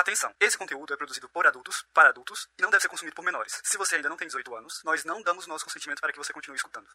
Atenção, esse conteúdo é produzido por adultos, para adultos, e não deve ser consumido por menores. Se você ainda não tem 18 anos, nós não damos nosso consentimento para que você continue escutando.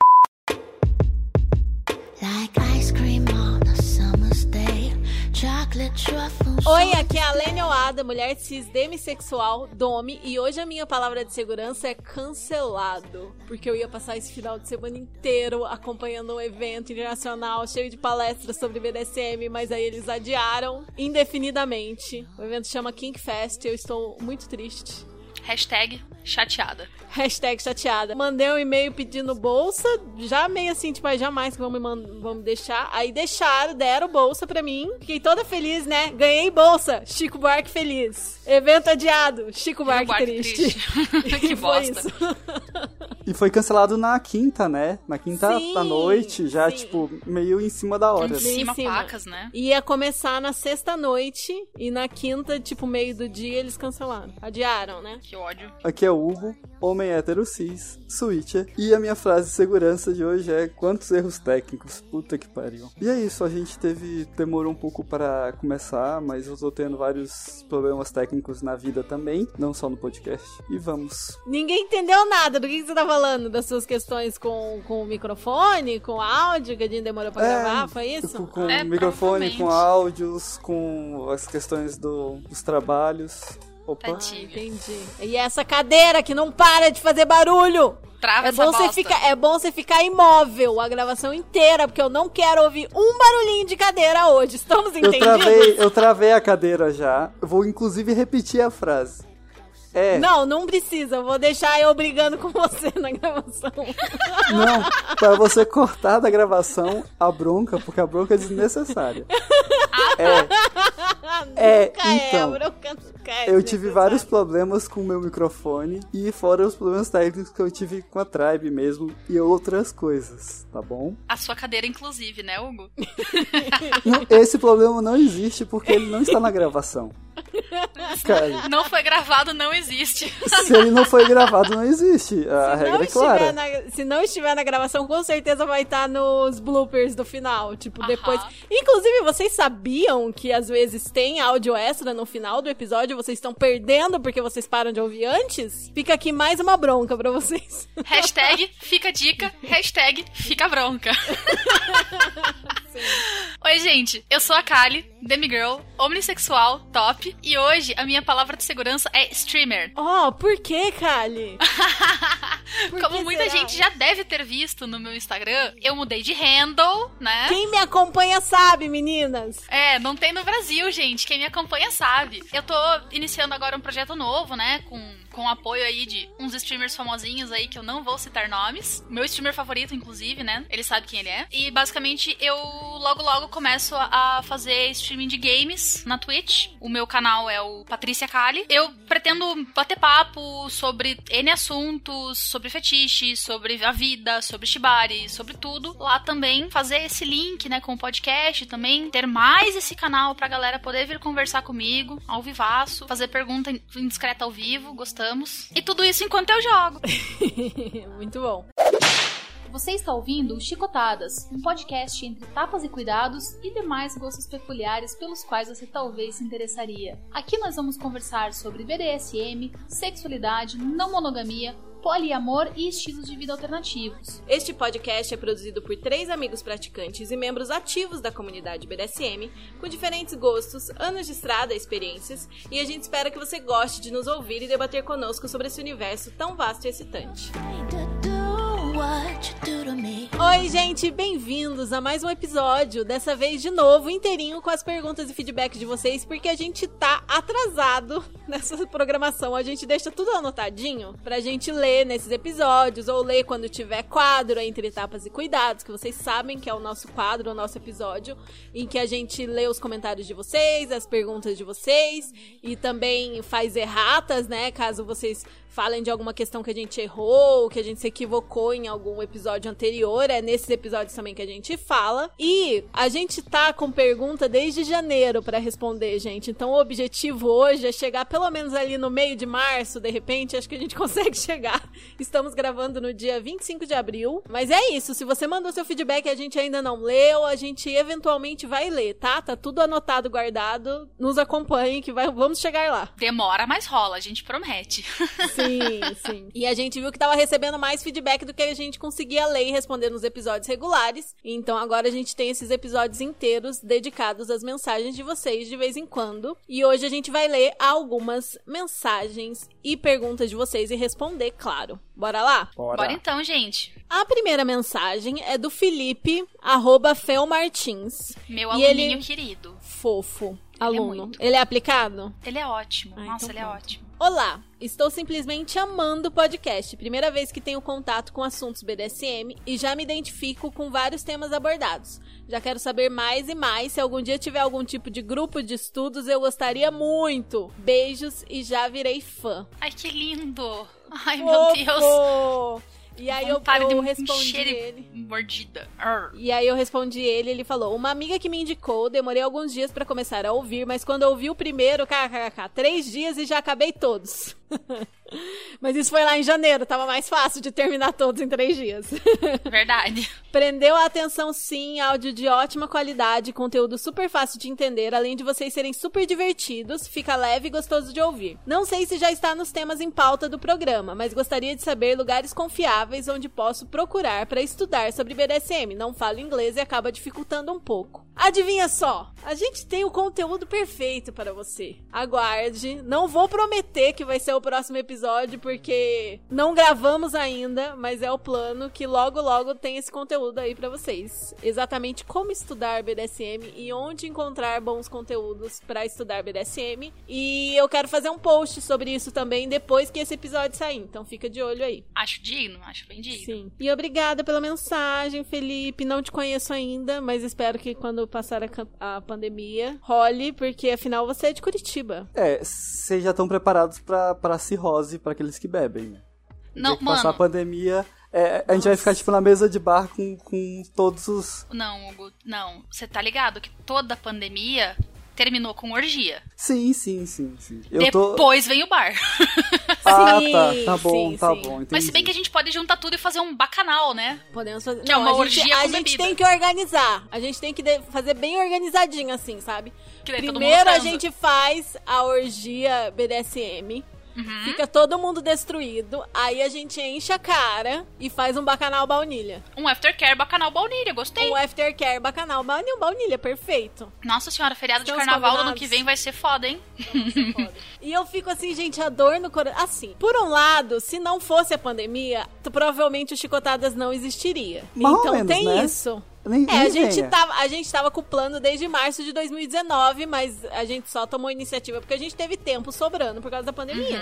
Oi, aqui é a Lênia Oada, mulher cis demissexual, dome, e hoje a minha palavra de segurança é cancelado. Porque eu ia passar esse final de semana inteiro acompanhando um evento internacional cheio de palestras sobre BDSM, mas aí eles adiaram indefinidamente. O evento chama King Fest eu estou muito triste. Hashtag chateada. Hashtag chateada. Mandei um e-mail pedindo bolsa, já meio assim, tipo, "Ai, jamais que vão me, vão me deixar. Aí deixaram, deram bolsa pra mim. Fiquei toda feliz, né? Ganhei bolsa. Chico Buarque feliz. Evento adiado. Chico Buarque, Buarque triste. triste. Que E foi bosta. isso. E foi cancelado na quinta, né? Na quinta Sim, da noite, já, sim. tipo, meio em cima da hora. Em cima, em cima. pacas, né? Ia começar na sexta noite e na quinta, tipo, meio do dia, eles cancelaram. Adiaram, né? Que ódio. Aqui é o Hugo, homem hétero cis, switcher. E a minha frase de segurança de hoje é quantos erros técnicos, puta que pariu. E é isso, a gente teve, demorou um pouco para começar, mas eu tô tendo vários problemas técnicos na vida também, não só no podcast. E vamos. Ninguém entendeu nada do que que você tá falando, das suas questões com, com o microfone, com o áudio, que a gente demorou pra gravar, foi isso? Com, com É, microfone, com áudios, com as questões do- dos trabalhos. Opa. Entendi. E essa cadeira que não para de fazer barulho. Trava É bom, você ficar, é bom você ficar imóvel a gravação inteira, porque eu não quero ouvir um barulhinho de cadeira hoje. Estamos Eu entendidos? travei, eu travei a cadeira já. Eu vou inclusive repetir a frase. É, Não, não precisa. Eu vou deixar eu brigando com você na gravação. não, para você cortar da gravação a bronca, porque a bronca é desnecessária. É, Nunca então, é, bronca nunca é eu tive vários problemas com o meu microfone e fora os problemas técnicos que eu tive com a Tribe mesmo e outras coisas, tá bom? A sua cadeira, inclusive, né, Hugo? Não, esse problema não existe porque ele não está na gravação. Cara, Não foi gravado, não existe. se ele não foi gravado, não existe. A Se regra não, é clara. estiver na, se não estiver na gravação, com certeza vai estar nos bloopers do final. Tipo, Aham. depois. Inclusive, vocês sabiam que às vezes tem áudio extra no final do episódio? Vocês estão perdendo porque vocês param de ouvir antes? Fica aqui mais uma bronca pra vocês. Hashtag fica dica, hashtag fica bronca. Oi, gente, eu sou a Kali, demigirl, omnissexual, top, e hoje a minha palavra de segurança é streamer. Oh, por que, Kali? Por Como que muita será? gente já deve ter visto no meu Instagram, eu mudei de handle, né? Quem me acompanha sabe, meninas. É, não tem no Brasil, gente. Quem me acompanha sabe. Eu tô iniciando agora um projeto novo, né? Com, com apoio aí de uns streamers famosinhos aí que eu não vou citar nomes. Meu streamer favorito, inclusive, né? Ele sabe quem ele é. E basicamente eu logo logo começo a fazer streaming de games na Twitch. O meu canal é o Patrícia Kali. Eu pretendo bater papo sobre N assuntos, sobre fetiche, sobre a vida, sobre shibari, sobre tudo. Lá também fazer esse link, né, com o podcast também, ter mais esse canal pra galera poder vir conversar comigo ao vivaço, fazer pergunta indiscreta ao vivo, E tudo isso enquanto eu jogo. Muito bom. Você está ouvindo o Chicotadas, um podcast entre tapas e cuidados e demais gostos peculiares pelos quais você talvez se interessaria. Aqui nós vamos conversar sobre BDSM, sexualidade, não monogamia, poliamor e estilos de vida alternativos. Este podcast é produzido por três amigos praticantes e membros ativos da comunidade BDSM, com diferentes gostos, anos de estrada e experiências, e a gente espera que você goste de nos ouvir e debater conosco sobre esse universo tão vasto e excitante. Oi, gente, bem-vindos a mais um episódio. Dessa vez de novo, inteirinho com as perguntas e feedback de vocês, porque a gente tá atrasado nessa programação. A gente deixa tudo anotadinho pra gente ler nesses episódios, ou ler quando tiver quadro entre etapas e cuidados, que vocês sabem que é o nosso quadro, o nosso episódio, em que a gente lê os comentários de vocês, as perguntas de vocês, e também faz erratas, né? Caso vocês falem de alguma questão que a gente errou, que a gente se equivocou em algum episódio anterior. É nesses episódios também que a gente fala. E a gente tá com pergunta desde janeiro pra responder, gente. Então o objetivo objetivo hoje é chegar pelo menos ali no meio de março, de repente, acho que a gente consegue chegar. Estamos gravando no dia 25 de abril. Mas é isso, se você mandou seu feedback e a gente ainda não leu, a gente eventualmente vai ler, tá? Tá tudo anotado, guardado. Nos acompanhe que vai, vamos chegar lá. Demora, mas rola, a gente promete. Sim, sim. E a gente viu que tava recebendo mais feedback do que a gente conseguia ler e responder nos episódios regulares. Então agora a gente tem esses episódios inteiros dedicados às mensagens de vocês de vez em quando. E hoje a gente vai ler algumas mensagens e perguntas de vocês e responder, claro. Bora lá? Bora. Bora então, gente. A primeira mensagem é do Felipe, arroba Felmartins. Meu E ele- aluninho querido. Fofo. É Aluno. muito. Ele é aplicado? Ele é ótimo. Ah, Nossa, então ele é pronto. ótimo. Olá, estou simplesmente amando o podcast. Primeira vez que tenho contato com assuntos BDSM e já me identifico com vários temas abordados. Já quero saber mais e mais. Se algum dia tiver algum tipo de grupo de estudos, eu gostaria muito. Beijos e já virei fã. Ai, que lindo. Ai, meu Deus. E aí eu, eu me respondi ele. Mordida. Arr. E aí eu respondi ele, ele falou: Uma amiga que me indicou, demorei alguns dias pra começar a ouvir, mas quando eu ouvi o primeiro, kkkk, três dias e já acabei todos. mas isso foi lá em janeiro, tava mais fácil de terminar todos em três dias. Verdade. Prendeu a atenção sim, áudio de ótima qualidade, conteúdo super fácil de entender, além de vocês serem super divertidos, fica leve e gostoso de ouvir. Não sei se já está nos temas em pauta do programa, mas gostaria de saber lugares confiáveis onde posso procurar para estudar sobre BDSM. Não falo inglês e acaba dificultando um pouco. Adivinha só, a gente tem o conteúdo perfeito para você. Aguarde, não vou prometer que vai ser o próximo episódio porque não gravamos ainda, mas é o plano que logo logo tem esse conteúdo aí pra vocês. Exatamente como estudar BDSM e onde encontrar bons conteúdos pra estudar BDSM. E eu quero fazer um post sobre isso também depois que esse episódio sair, então fica de olho aí. Acho digno, acho bem digno. Sim. E obrigada pela mensagem, Felipe. Não te conheço ainda, mas espero que quando passar a, a pandemia role, porque afinal você é de Curitiba. É, vocês já estão preparados pra, pra cirrose pra aqueles que bebem, né? Não, que passar a mano. pandemia, é, a gente vai ficar tipo na mesa de bar com, com todos os. Não, Hugo, não. Você tá ligado que toda a pandemia terminou com orgia. Sim, sim, sim, sim. Eu tô. Depois vem o bar. Ah, Sim, tá, tá bom, sim, tá sim. bom. Entendi. Mas se bem que a gente pode juntar tudo e fazer um bacanal, né? Podemos fazer. Que é uma a gente, orgia a com gente bebida. tem que organizar. A gente tem que fazer bem organizadinho, assim, sabe? Que daí todo mundo Primeiro a gente faz a orgia BDSM. Uhum. Fica todo mundo destruído. Aí a gente enche a cara e faz um bacanal baunilha. Um aftercare bacanal baunilha, gostei. Um aftercare bacanal baunilha, baunilha, perfeito. Nossa senhora, feriado de carnaval do ano que vem vai ser foda, hein? E eu fico assim, gente, a dor no coração. Assim, por um lado, se não fosse a pandemia, provavelmente o Chicotadas não existiria. Ou então menos, tem né? isso. Nem, É, nem a gente, venha. tava, a gente tava com o plano desde março de 2019, mas a gente só tomou iniciativa porque a gente teve tempo sobrando por causa da pandemia.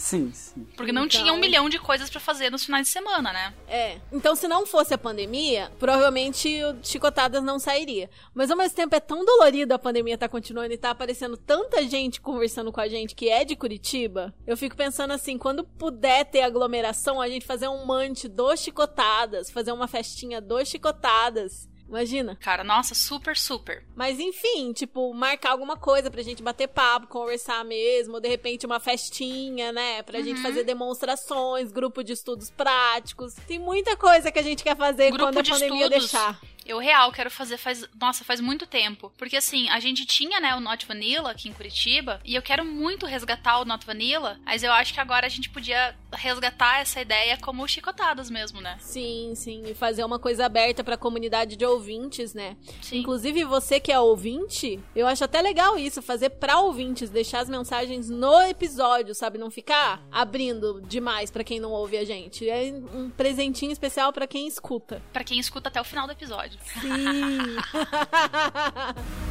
Sim, sim. Porque não Então- tinha um milhão de coisas pra fazer nos finais de semana, né? É. Então, se não fosse a pandemia, provavelmente o Chicotadas não sairia. Mas ao mesmo tempo é tão dolorido a pandemia tá continuando e tá aparecendo tanta gente conversando com a gente que é de Curitiba. Eu fico pensando assim, quando puder ter aglomeração, a gente fazer um mante dos Chicotadas, fazer uma festinha dos Chicotadas. Imagina. Cara, nossa, super, super. Mas enfim, tipo, marcar alguma coisa pra gente bater papo, conversar mesmo, ou de repente uma festinha, né? Pra Uhum. gente fazer demonstrações, grupo de estudos práticos. Tem muita coisa que a gente quer fazer Grupo quando a de pandemia estudos. deixar. Eu real quero fazer faz, nossa, faz muito tempo. Porque assim, a gente tinha, né, o Not Vanilla aqui em Curitiba, e eu quero muito resgatar o Not Vanilla, mas eu acho que agora a gente podia resgatar essa ideia como chicotadas mesmo, né? Sim, sim, e fazer uma coisa aberta pra comunidade de ouvintes, né? Sim. Inclusive você que é ouvinte, eu acho até legal isso, fazer pra ouvintes, deixar as mensagens no episódio, sabe? Não ficar abrindo demais pra quem não ouve a gente. É um presentinho especial pra quem escuta. Pra quem escuta até o final do episódio. Sim.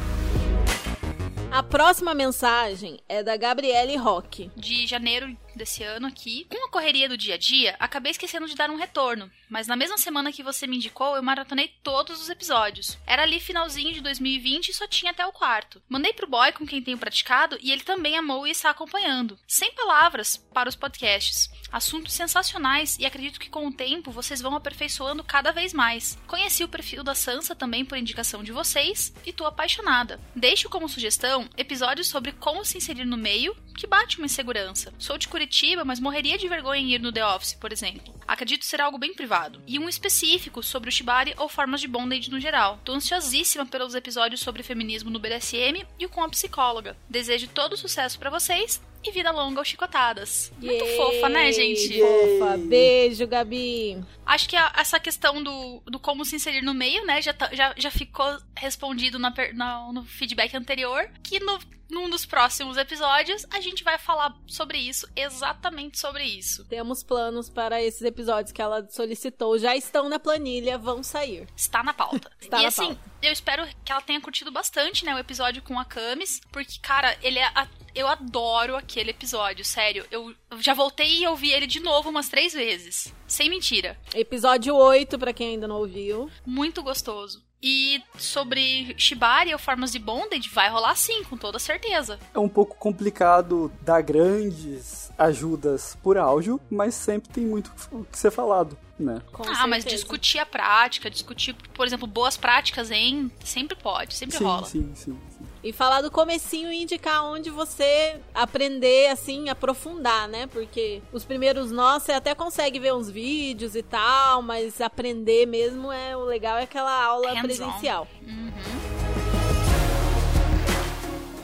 A próxima mensagem é da Gabriele Roque. De janeiro desse ano aqui. Com a correria do dia a dia, acabei esquecendo de dar um retorno. Mas na mesma semana que você me indicou, eu maratonei todos os episódios. Era ali finalzinho de 2020 e só tinha até o quarto. Mandei pro boy com quem tenho praticado e ele também amou e está acompanhando. Sem palavras para os podcasts. Assuntos sensacionais e acredito que com o tempo vocês vão aperfeiçoando cada vez mais. Conheci o perfil da Sansa também por indicação de vocês e tô apaixonada. Deixo como sugestão episódios sobre como se inserir no meio, que bate uma insegurança. Sou de Curitiba, mas morreria de vergonha em ir no The Office, por exemplo. Acredito ser algo bem privado. E um específico sobre o Shibari ou formas de bondage no geral. Tô ansiosíssima pelos episódios sobre feminismo no BDSM e com a psicóloga. Desejo todo sucesso para vocês e vida longa aos chicotadas. Muito Yay, fofa, né, gente? Fofa. Beijo, Gabi. Acho que a- essa questão do, do como se inserir no meio, né, já, tá- já, já ficou respondido na na- no feedback anterior, que no, num dos próximos episódios a gente vai falar sobre isso, exatamente sobre isso. Temos planos para esses episódios que ela solicitou. Já estão na planilha, vão sair. Está na pauta. Está e na assim, pauta. eu espero que ela tenha curtido bastante, né, o episódio com a Camis, porque, cara, ele é. a- eu adoro aquele episódio, sério. Eu já voltei e ouvi ele de novo umas três vezes. Sem mentira. Episódio 8, pra quem ainda não ouviu. Muito gostoso. E sobre Shibari ou formas de bondage, vai rolar sim, com toda certeza. É um pouco complicado dar grandes ajudas por áudio, mas sempre tem muito o que ser falado, né? Com ah, mas certeza. discutir a prática, discutir, por exemplo, boas práticas em. Sempre pode, sempre sim, rola. sim, sim, sim. E falar do comecinho e indicar onde você aprender, assim, aprofundar, né? Porque os primeiros nós, você até consegue ver uns vídeos e tal, mas aprender mesmo é o legal é aquela aula Hands-on. presencial.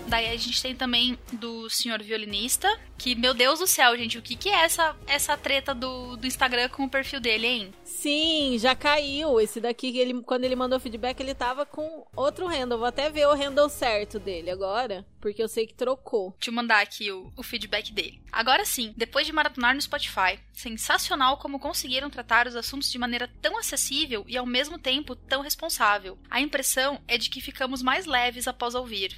Daí a gente tem também do senhor violinista, que, meu Deus do céu, gente, o que, que é essa, essa treta do, do Instagram com o perfil dele, hein? Sim, já caiu. Esse daqui, ele, quando ele mandou feedback, ele tava com outro handle. Vou até ver o handle certo dele agora, porque eu sei que trocou. Deixa eu mandar aqui o, o feedback dele. Agora sim, depois de maratonar no Spotify, sensacional como conseguiram tratar os assuntos de maneira tão acessível e ao mesmo tempo tão responsável. A impressão é de que ficamos mais leves após ouvir.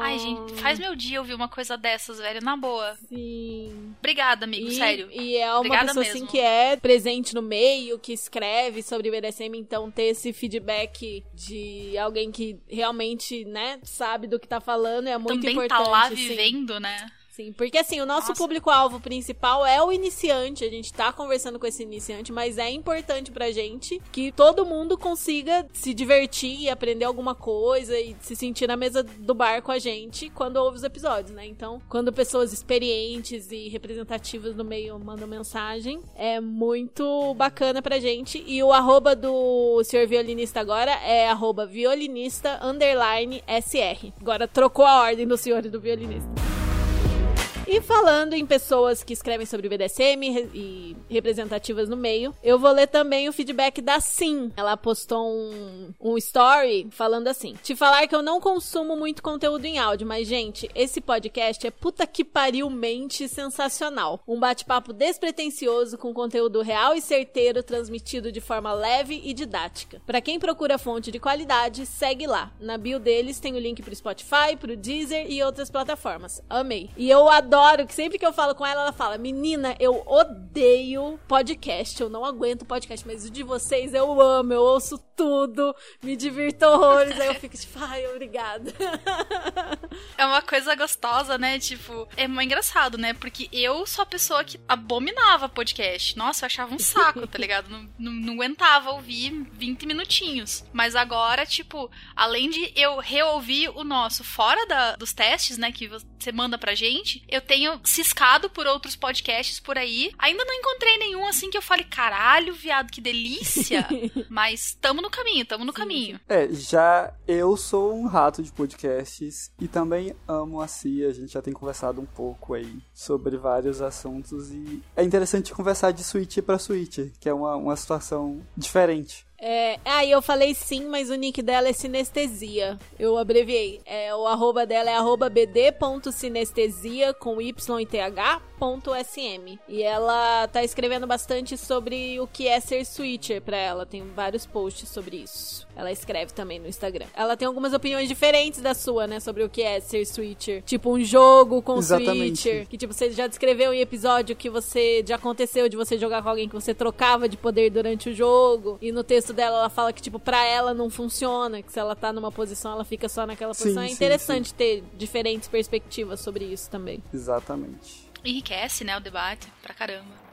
Ai, gente, faz meu dia ouvir uma coisa dessas, velho, na boa. Sim. Obrigada, amigo, E, sério. e é uma Obrigada pessoa mesmo. assim que é presente no meio, que escreve sobre BDSM, então ter esse feedback de alguém que realmente, né, sabe do que tá falando é muito Também importante. tá lá sim. vivendo, né? Sim, porque assim, o nosso Nossa. público-alvo principal é o iniciante. A gente tá conversando com esse iniciante, mas é importante pra gente que todo mundo consiga se divertir e aprender alguma coisa e se sentir na mesa do bar com a gente quando ouve os episódios, né? Então, quando pessoas experientes e representativas no meio mandam mensagem, é muito bacana pra gente. E o arroba do senhor violinista agora é arroba violinista underline SR. Agora trocou a ordem do senhor e do violinista. E falando em pessoas que escrevem sobre BDSM e representativas no meio, eu vou ler também o feedback da Sim. Ela postou um, um story falando assim: Te falar que eu não consumo muito conteúdo em áudio, mas, gente, esse podcast é puta que pariu mente sensacional. Um bate-papo despretensioso com conteúdo real e certeiro transmitido de forma leve e didática. Pra quem procura fonte de qualidade, segue lá. Na bio deles tem o link pro Spotify, pro Deezer e outras plataformas. Amei. E eu adoro que sempre que eu falo com ela, ela fala: Menina, eu odeio podcast. Eu não aguento podcast, mas o de vocês eu amo. Eu ouço tudo, me divirto horrores. Aí eu fico tipo, ai, obrigada. É uma coisa gostosa, né? Tipo, é engraçado, né? Porque eu sou a pessoa que abominava podcast. Nossa, eu achava um saco, tá ligado? Não, não, não aguentava ouvir 20 minutinhos. Mas agora, tipo, além de eu reouvir o nosso fora da- dos testes, né? Que você manda pra gente, eu tenho ciscado por outros podcasts por aí. Ainda não encontrei nenhum assim que eu fale, caralho, viado, que delícia. Mas tamo no caminho, tamo no caminho. É, já eu sou um rato de podcasts e também amo a Cia. A gente já tem conversado um pouco aí sobre vários assuntos e é interessante conversar de suíte pra suíte, que é uma, uma situação diferente. É, aí eu falei sim, mas o nick dela é sinestesia. Eu abreviei. É, o arroba dela é arroba bd.sinestesia com y e th .sm. E ela tá escrevendo bastante sobre o que é ser switcher pra ela. Tem vários posts sobre isso. Ela escreve também no Instagram. Ela tem algumas opiniões diferentes da sua, né? Sobre o que é ser switcher. Tipo, um jogo com Exatamente. switcher. Que, tipo, você já descreveu em episódio que você já aconteceu de você jogar com alguém que você trocava de poder durante o jogo. E no texto dela, ela fala que, tipo, pra ela não funciona. Que se ela tá numa posição, ela fica só naquela Sim, posição. é sim, interessante ter diferentes perspectivas sobre isso também. Exatamente. Enriquece, né, o debate pra caramba.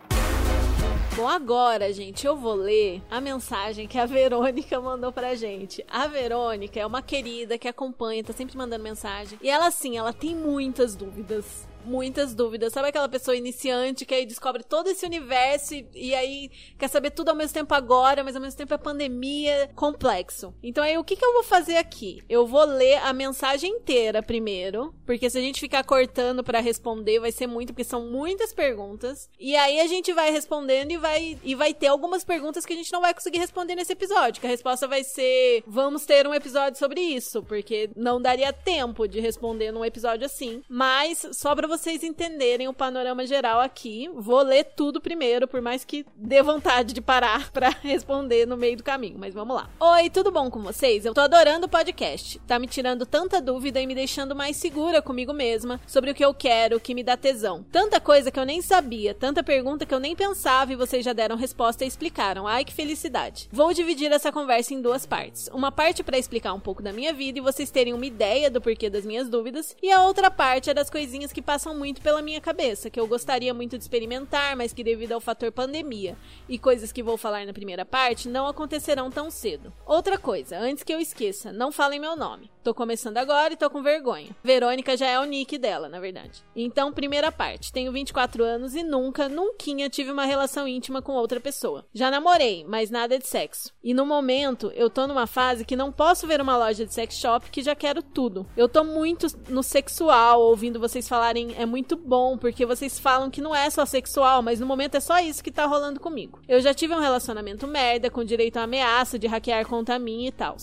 Bom, agora, gente, eu vou ler a mensagem que a Verônica mandou pra gente. A Verônica é uma querida que acompanha, tá sempre mandando mensagem. E ela, assim, ela tem muitas dúvidas. Muitas dúvidas. Sabe aquela pessoa iniciante que aí descobre todo esse universo e, e aí quer saber tudo ao mesmo tempo agora, mas ao mesmo tempo é pandemia, complexo. Então aí o que, que eu vou fazer aqui? Eu vou ler a mensagem inteira primeiro, porque se a gente ficar cortando pra responder vai ser muito, porque são muitas perguntas. E aí a gente vai respondendo e vai, e vai ter algumas perguntas que a gente não vai conseguir responder nesse episódio, que a resposta vai ser vamos ter um episódio sobre isso, porque não daria tempo de responder num episódio assim. Mas só pra vocês entenderem o panorama geral aqui, vou ler tudo primeiro, por mais que dê vontade de parar pra responder no meio do caminho, mas vamos lá. Oi, tudo bom com vocês? Eu tô adorando o podcast. Tá me tirando tanta dúvida e me deixando mais segura comigo mesma sobre o que eu quero, o que me dá tesão. Tanta coisa que eu nem sabia, tanta pergunta que eu nem pensava e vocês já deram resposta e explicaram. Ai, que felicidade. Vou dividir essa conversa em duas partes. Uma parte pra explicar um pouco da minha vida e vocês terem uma ideia do porquê das minhas dúvidas, e a outra parte é das coisinhas que passam muito pela minha cabeça, que eu gostaria muito de experimentar, mas que devido ao fator pandemia e coisas que vou falar na primeira parte não acontecerão tão cedo. Outra coisa, antes que eu esqueça, não falem meu nome. Tô começando agora e tô com vergonha. Verônica já é o nick dela, na verdade. Então, primeira parte. Tenho 24 anos e nunca, nunca tive uma relação íntima com outra pessoa. Já namorei, mas nada de sexo. E no momento, eu tô numa fase que não posso ver uma loja de sex shop que já quero tudo. Eu tô muito no sexual, ouvindo vocês falarem é muito bom, porque vocês falam que não é só sexual, mas no momento é só isso que tá rolando comigo. Eu já tive um relacionamento merda, com direito a ameaça de hackear conta minha e tal.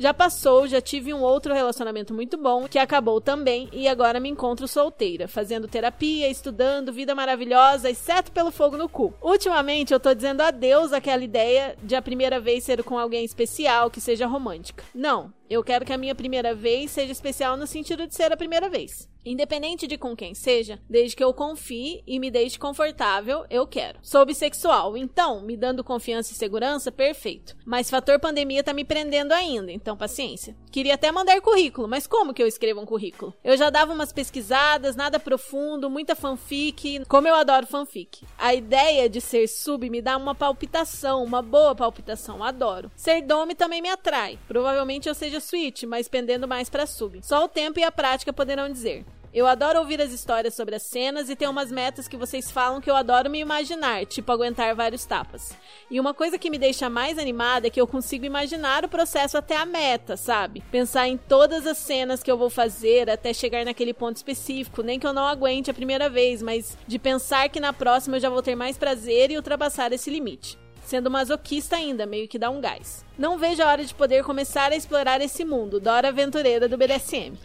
Já passou, já tive um outro relacionamento muito bom, que acabou também, e agora me encontro solteira, fazendo terapia, estudando, vida maravilhosa, exceto pelo fogo no cu. Ultimamente eu tô dizendo adeus àquela ideia de a primeira vez ser com alguém especial, que seja romântica. Não, eu quero que a minha primeira vez seja especial no sentido de ser a primeira vez. Independente de com quem seja, desde que eu confie e me deixe confortável, eu quero. Sou bissexual, então, me dando confiança e segurança, perfeito. Mas fator pandemia tá me prendendo ainda, então paciência. Queria até mandar currículo, mas como que eu escrevo um currículo? Eu já dava umas pesquisadas, nada profundo, muita fanfic, como eu adoro fanfic. A ideia de ser sub me dá uma palpitação, uma boa palpitação, adoro. Ser dome também me atrai. Provavelmente eu seja switch, mas pendendo mais pra sub. Só o tempo e a prática poderão dizer. Eu adoro ouvir as histórias sobre as cenas e tem umas metas que vocês falam que eu adoro me imaginar, tipo aguentar vários tapas. E uma coisa que me deixa mais animada é que eu consigo imaginar o processo até a meta, sabe? Pensar em todas as cenas que eu vou fazer até chegar naquele ponto específico, nem que eu não aguente a primeira vez, mas de pensar que na próxima eu já vou ter mais prazer e ultrapassar esse limite sendo masoquista ainda, meio que dá um gás. Não vejo a hora de poder começar a explorar esse mundo, Dora Aventureira do BDSM.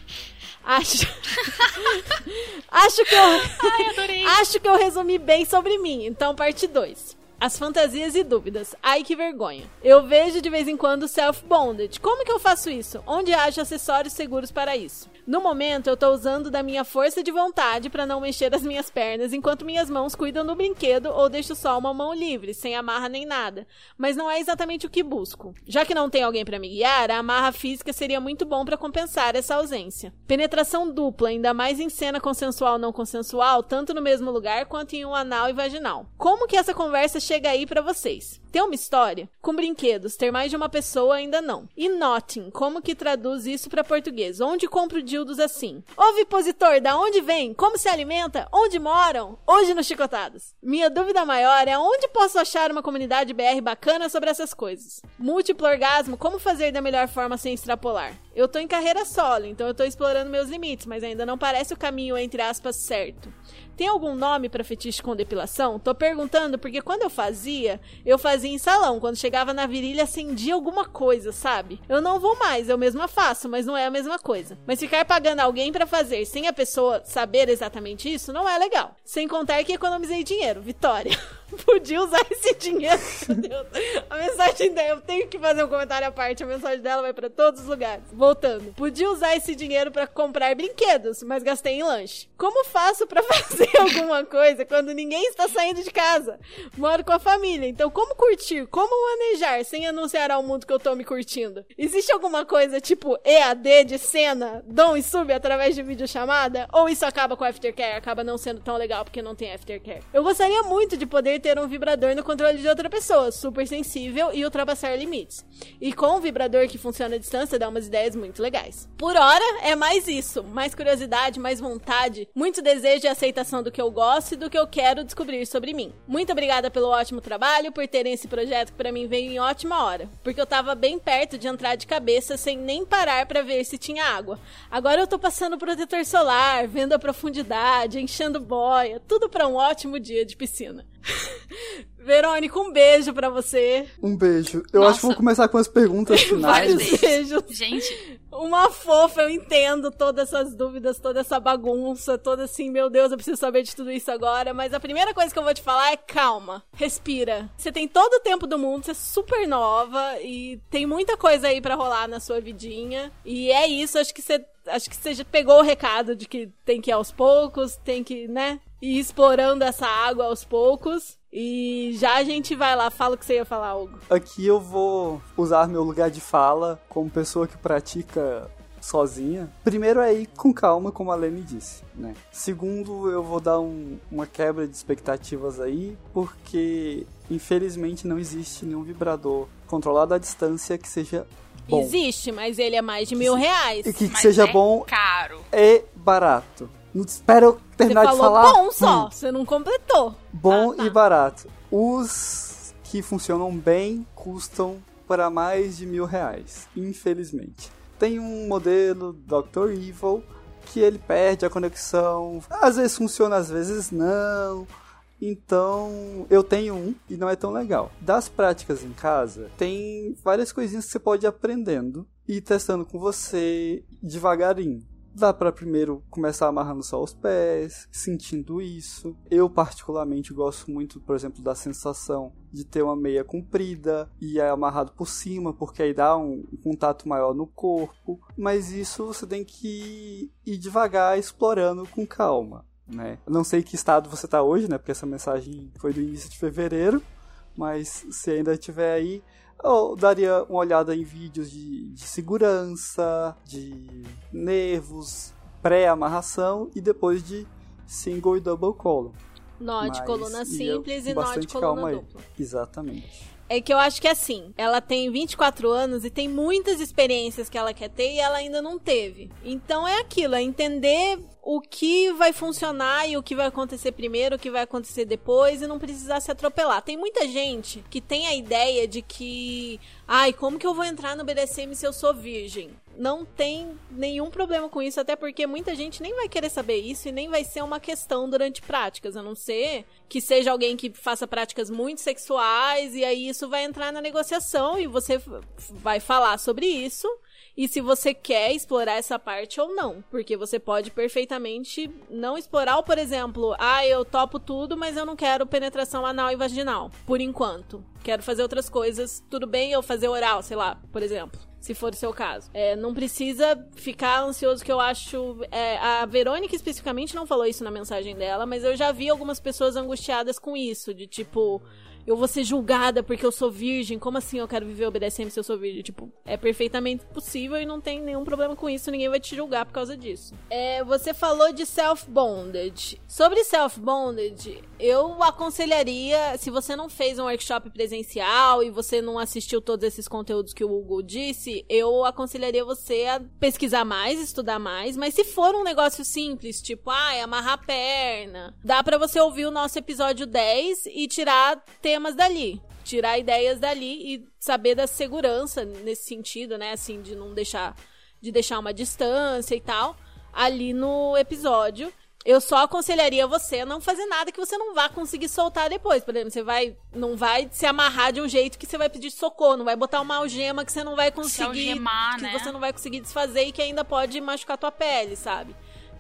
Acho. acho que eu. Ai, adorei. Acho que eu resumi bem sobre mim. Então, parte 2. As fantasias e dúvidas. Ai que vergonha. Eu vejo de vez em quando self-bonded. Como que eu faço isso? Onde acho acessórios seguros para isso? No momento, eu tô usando da minha força de vontade para não mexer as minhas pernas enquanto minhas mãos cuidam do brinquedo ou deixo só uma mão livre, sem amarra nem nada. Mas não é exatamente o que busco. Já que não tem alguém para me guiar, a amarra física seria muito bom para compensar essa ausência. Penetração dupla, ainda mais em cena consensual não consensual, tanto no mesmo lugar quanto em um anal e vaginal. Como que essa conversa chega aí para vocês? Tem uma história? Com brinquedos, ter mais de uma pessoa ainda não. E noting, como que traduz isso para português? Onde compro dildos assim? Ô Vipositor, da onde vem? Como se alimenta? Onde moram? Hoje no Chicotados. Minha dúvida maior é onde posso achar uma comunidade BR bacana sobre essas coisas. Múltiplo orgasmo, como fazer da melhor forma sem extrapolar? Eu tô em carreira solo, então eu tô explorando meus limites, mas ainda não parece o caminho, entre aspas, certo. Tem algum nome pra fetiche com depilação? Tô perguntando porque quando eu fazia, eu fazia em salão. Quando chegava na virilha, acendia alguma coisa, sabe? Eu não vou mais, eu mesma faço, mas não é a mesma coisa. Mas ficar pagando alguém pra fazer sem a pessoa saber exatamente isso não é legal. Sem contar que economizei dinheiro. Vitória. Podia usar esse dinheiro. A mensagem dela, eu tenho que fazer um comentário à parte. A mensagem dela vai pra todos os lugares. Voltando. Podia usar esse dinheiro pra comprar brinquedos, mas gastei em lanche. Como faço pra fazer alguma coisa quando ninguém está saindo de casa? Moro com a família, então como curtir? Como manejar sem anunciar ao mundo que eu tô me curtindo? Existe alguma coisa tipo EAD de cena, dom e sub através de videochamada? Ou isso acaba com aftercare? Acaba não sendo tão legal porque não tem aftercare? Eu gostaria muito de poder ter um vibrador no controle de outra pessoa, super sensível e ultrapassar limites. E com um vibrador que funciona à distância, dá umas ideias muito legais. Por hora, é mais isso. Mais curiosidade, mais vontade, muito desejo e aceitação do que eu gosto e do que eu quero descobrir sobre mim. Muito obrigada pelo ótimo trabalho, por terem esse projeto que pra mim veio em ótima hora. Porque eu tava bem perto de entrar de cabeça sem nem parar pra ver se tinha água. Agora eu tô passando protetor solar, vendo a profundidade, enchendo boia, tudo pra um ótimo dia de piscina. Verônica, um beijo pra você. Um beijo. Eu Nossa. acho que vou começar com as perguntas finais. Vários beijos. Gente, Uma fofa, eu entendo todas essas dúvidas, toda essa bagunça, toda assim, meu Deus, eu preciso saber de tudo isso agora. Mas a primeira coisa que eu vou te falar é calma, respira. Você tem todo o tempo do mundo, você é super nova e tem muita coisa aí pra rolar na sua vidinha. E é isso, acho que você. Acho que você já pegou o recado de que tem que ir aos poucos, tem que, né? Ir explorando essa água aos poucos. E já a gente vai lá, fala o que você ia falar, Hugo. Aqui eu vou usar meu lugar de fala como pessoa que pratica sozinha. Primeiro é ir com calma, como a Lene disse, né? Segundo, eu vou dar um- uma quebra de expectativas aí, porque infelizmente não existe nenhum vibrador controlado à distância que seja bom. Existe, mas ele é mais de mil reais. E que, que mas seja é bom caro. e barato. Espera eu terminar de falou falar. bom só, Hum. você não completou. Bom Ah, tá. e barato. Os que funcionam bem custam para mais de mil reais, infelizmente. Tem um modelo Dr. Evil que ele perde a conexão, às vezes funciona, às vezes não. Então, eu tenho um e não é tão legal. Das práticas em casa, tem várias coisinhas que você pode ir aprendendo e testando com você devagarinho. Dá pra primeiro começar amarrando só os pés, sentindo isso. Eu particularmente gosto muito, por exemplo, da sensação de ter uma meia comprida e é amarrado por cima, porque aí dá um contato maior no corpo. Mas isso você tem que ir devagar, explorando com calma, né? Não sei que estado você tá hoje, né? Porque essa mensagem foi do início de fevereiro, mas se ainda estiver aí, eu daria uma olhada em vídeos de, de segurança, de nervos, pré-amarração e depois de single e double column. Nó de Mas coluna simples e nó de coluna calma aí. dupla. Exatamente. É que eu acho que assim, ela tem 24 anos e tem muitas experiências que ela quer ter e ela ainda não teve. Então é aquilo, é entender o que vai funcionar e o que vai acontecer primeiro, o que vai acontecer depois e não precisar se atropelar. Tem muita gente que tem a ideia de que, ai, como que eu vou entrar no BDSM se eu sou virgem? Não tem nenhum problema com isso, até porque muita gente nem vai querer saber isso e nem vai ser uma questão durante práticas, a não ser que seja alguém que faça práticas muito sexuais e aí isso vai entrar na negociação e você vai falar sobre isso e se você quer explorar essa parte ou não. Porque você pode perfeitamente não explorar, ou, por exemplo, ah, eu topo tudo, mas eu não quero penetração anal e vaginal, por enquanto. Quero fazer outras coisas, tudo bem eu fazer oral, sei lá, por exemplo. Se for o seu caso. É, não precisa ficar ansioso, que eu acho. é, a Verônica especificamente não falou isso na mensagem dela, mas eu já vi algumas pessoas angustiadas com isso, de tipo eu vou ser julgada porque eu sou virgem. Como assim eu quero viver o BDSM se eu sou virgem? Tipo, é perfeitamente possível e não tem nenhum problema com isso. Ninguém vai te julgar por causa disso. É, você falou de self-bondage. Sobre self-bondage, eu aconselharia, se você não fez um workshop presencial e você não assistiu todos esses conteúdos que o Hugo disse, eu aconselharia você a pesquisar mais, estudar mais. Mas se for um negócio simples, tipo, ah, amarrar a perna, dá pra você ouvir o nosso episódio 10 e tirar temas dali. Tirar ideias dali e saber da segurança nesse sentido, né? Assim, de não deixar de deixar uma distância e tal, ali no episódio. Eu só aconselharia você a não fazer nada que você não vá conseguir soltar depois. Por exemplo, você vai não vai se amarrar de um jeito que você vai pedir socorro, não vai botar uma algema que você não vai conseguir, algemar, que né? você não vai conseguir desfazer e que ainda pode machucar tua pele, sabe?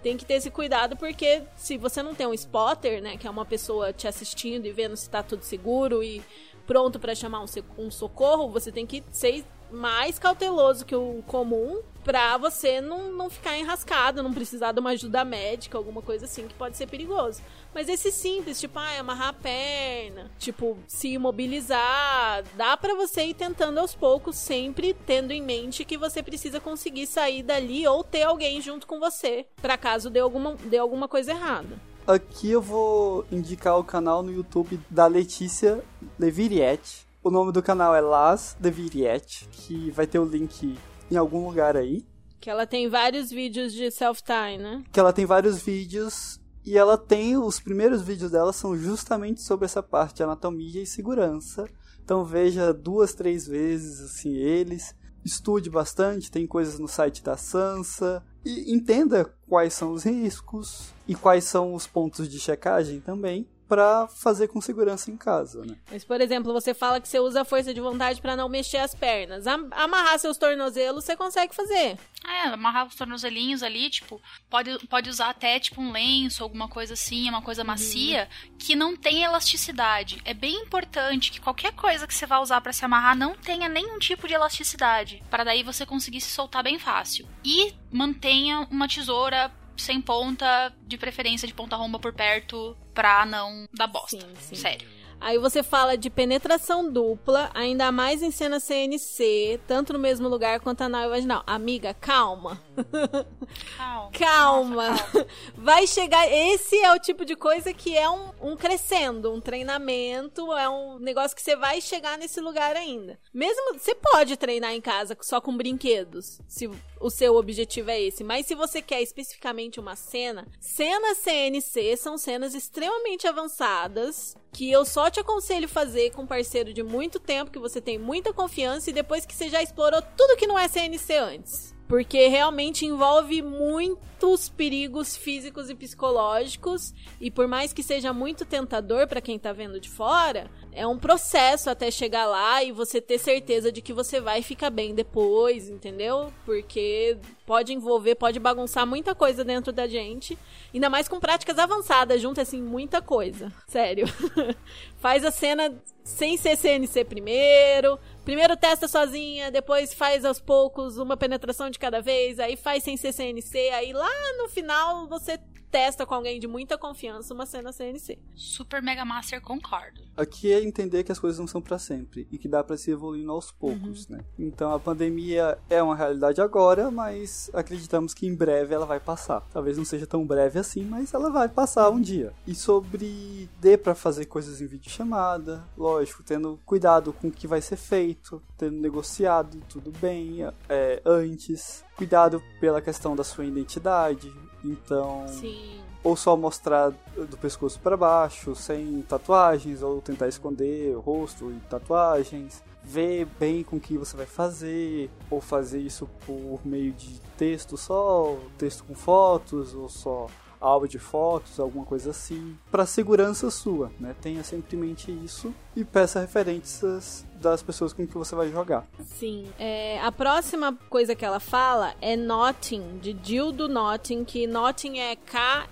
Tem que ter esse cuidado porque se você não tem um spotter, né, que é uma pessoa te assistindo e vendo se tá tudo seguro e pronto pra chamar um, um socorro, você tem que ser mais cauteloso que o comum pra você não, não ficar enrascado, não precisar de uma ajuda médica, alguma coisa assim que pode ser perigoso. Mas esse simples, tipo, ah, amarrar a perna, tipo, se imobilizar, dá pra você ir tentando aos poucos, sempre tendo em mente que você precisa conseguir sair dali ou ter alguém junto com você, pra caso dê alguma, dê alguma coisa errada. Aqui eu vou indicar o canal no YouTube da Letícia Leviriette. O nome do canal é Las Leviriette, que vai ter o link em algum lugar aí. Que ela tem vários vídeos de self-time, né? Que ela tem vários vídeos e ela tem os primeiros vídeos dela são justamente sobre essa parte de anatomia e segurança. Então veja duas, três vezes assim eles, estude bastante, tem coisas no site da Sansa e entenda quais são os riscos e quais são os pontos de checagem também para fazer com segurança em casa, né? Mas, por exemplo, você fala que você usa a força de vontade pra não mexer as pernas. Am- Amarrar seus tornozelos, você consegue fazer. É, amarrar os tornozelinhos ali, tipo, pode, pode usar até tipo um lenço, alguma coisa assim, uma coisa macia, que não tem elasticidade. É bem importante que qualquer coisa que você vá usar pra se amarrar não tenha nenhum tipo de elasticidade, para daí você conseguir se soltar bem fácil. E mantenha uma tesoura sem ponta, de preferência de ponta romba por perto, pra não dar bosta. Sim, sim. Sério. Aí você fala de penetração dupla, ainda mais em cena CNC, tanto no mesmo lugar quanto anal e vaginal. Amiga, calma. Calma. Calma. Nossa, Vai chegar. Esse é o tipo de coisa que é um, um crescendo, um treinamento, é um negócio que você vai chegar nesse lugar ainda. Mesmo. Você pode treinar em casa só com brinquedos, se o seu objetivo é esse. Mas se você quer especificamente uma cena, cenas CNC são cenas extremamente avançadas. Que eu só te aconselho fazer com um parceiro de muito tempo, que você tem muita confiança e depois que você já explorou tudo que não é CNC antes. Porque realmente envolve muitos perigos físicos e psicológicos. E por mais que seja muito tentador pra quem tá vendo de fora, é um processo até chegar lá e você ter certeza de que você vai ficar bem depois, entendeu? Porque pode envolver, pode bagunçar muita coisa dentro da gente. Ainda mais com práticas avançadas, junto assim, muita coisa. Sério. Faz a cena sem ser CNC primeiro. Primeiro testa sozinha, depois faz aos poucos uma penetração de cada vez, aí faz sem ser CNC, aí lá no final você testa com alguém de muita confiança uma cena CNC. Super Mega Master concordo. Aqui é entender que as coisas não são para sempre e que dá para se evoluindo aos poucos, né? Então a pandemia é uma realidade agora, mas acreditamos que em breve ela vai passar. Talvez não seja tão breve assim, mas ela vai passar um dia. E sobre dê para fazer coisas em videochamada, lógico, tendo cuidado com o que vai ser feito, tendo negociado tudo bem é, antes, cuidado pela questão da sua identidade. Então, Sim. ou só mostrar do pescoço para baixo, sem tatuagens, ou tentar esconder o rosto e tatuagens. Ver bem com o que você vai fazer, ou fazer isso por meio de texto só, texto com fotos, ou só álbum de fotos, alguma coisa assim, para segurança sua, né? Tenha sempre em mente isso e peça referências das pessoas com que você vai jogar. Sim. É, a próxima coisa que ela fala é Notting, de Dildo Notting, que Notting é K-N-O-T-T-I-N-G.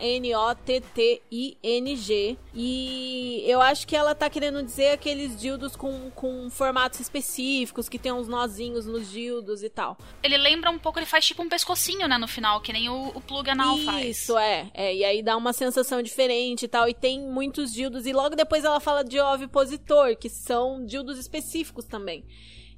E eu acho que ela tá querendo dizer aqueles dildos com, com formatos específicos, que tem uns nozinhos nos dildos e tal. Ele lembra um pouco, ele faz tipo um pescocinho, né, no final, que nem o, o plug anal faz. Isso, é, é. E aí dá uma sensação diferente e tal. E tem muitos dildos. E logo depois ela fala de ovipositor, que são dildos específicos também.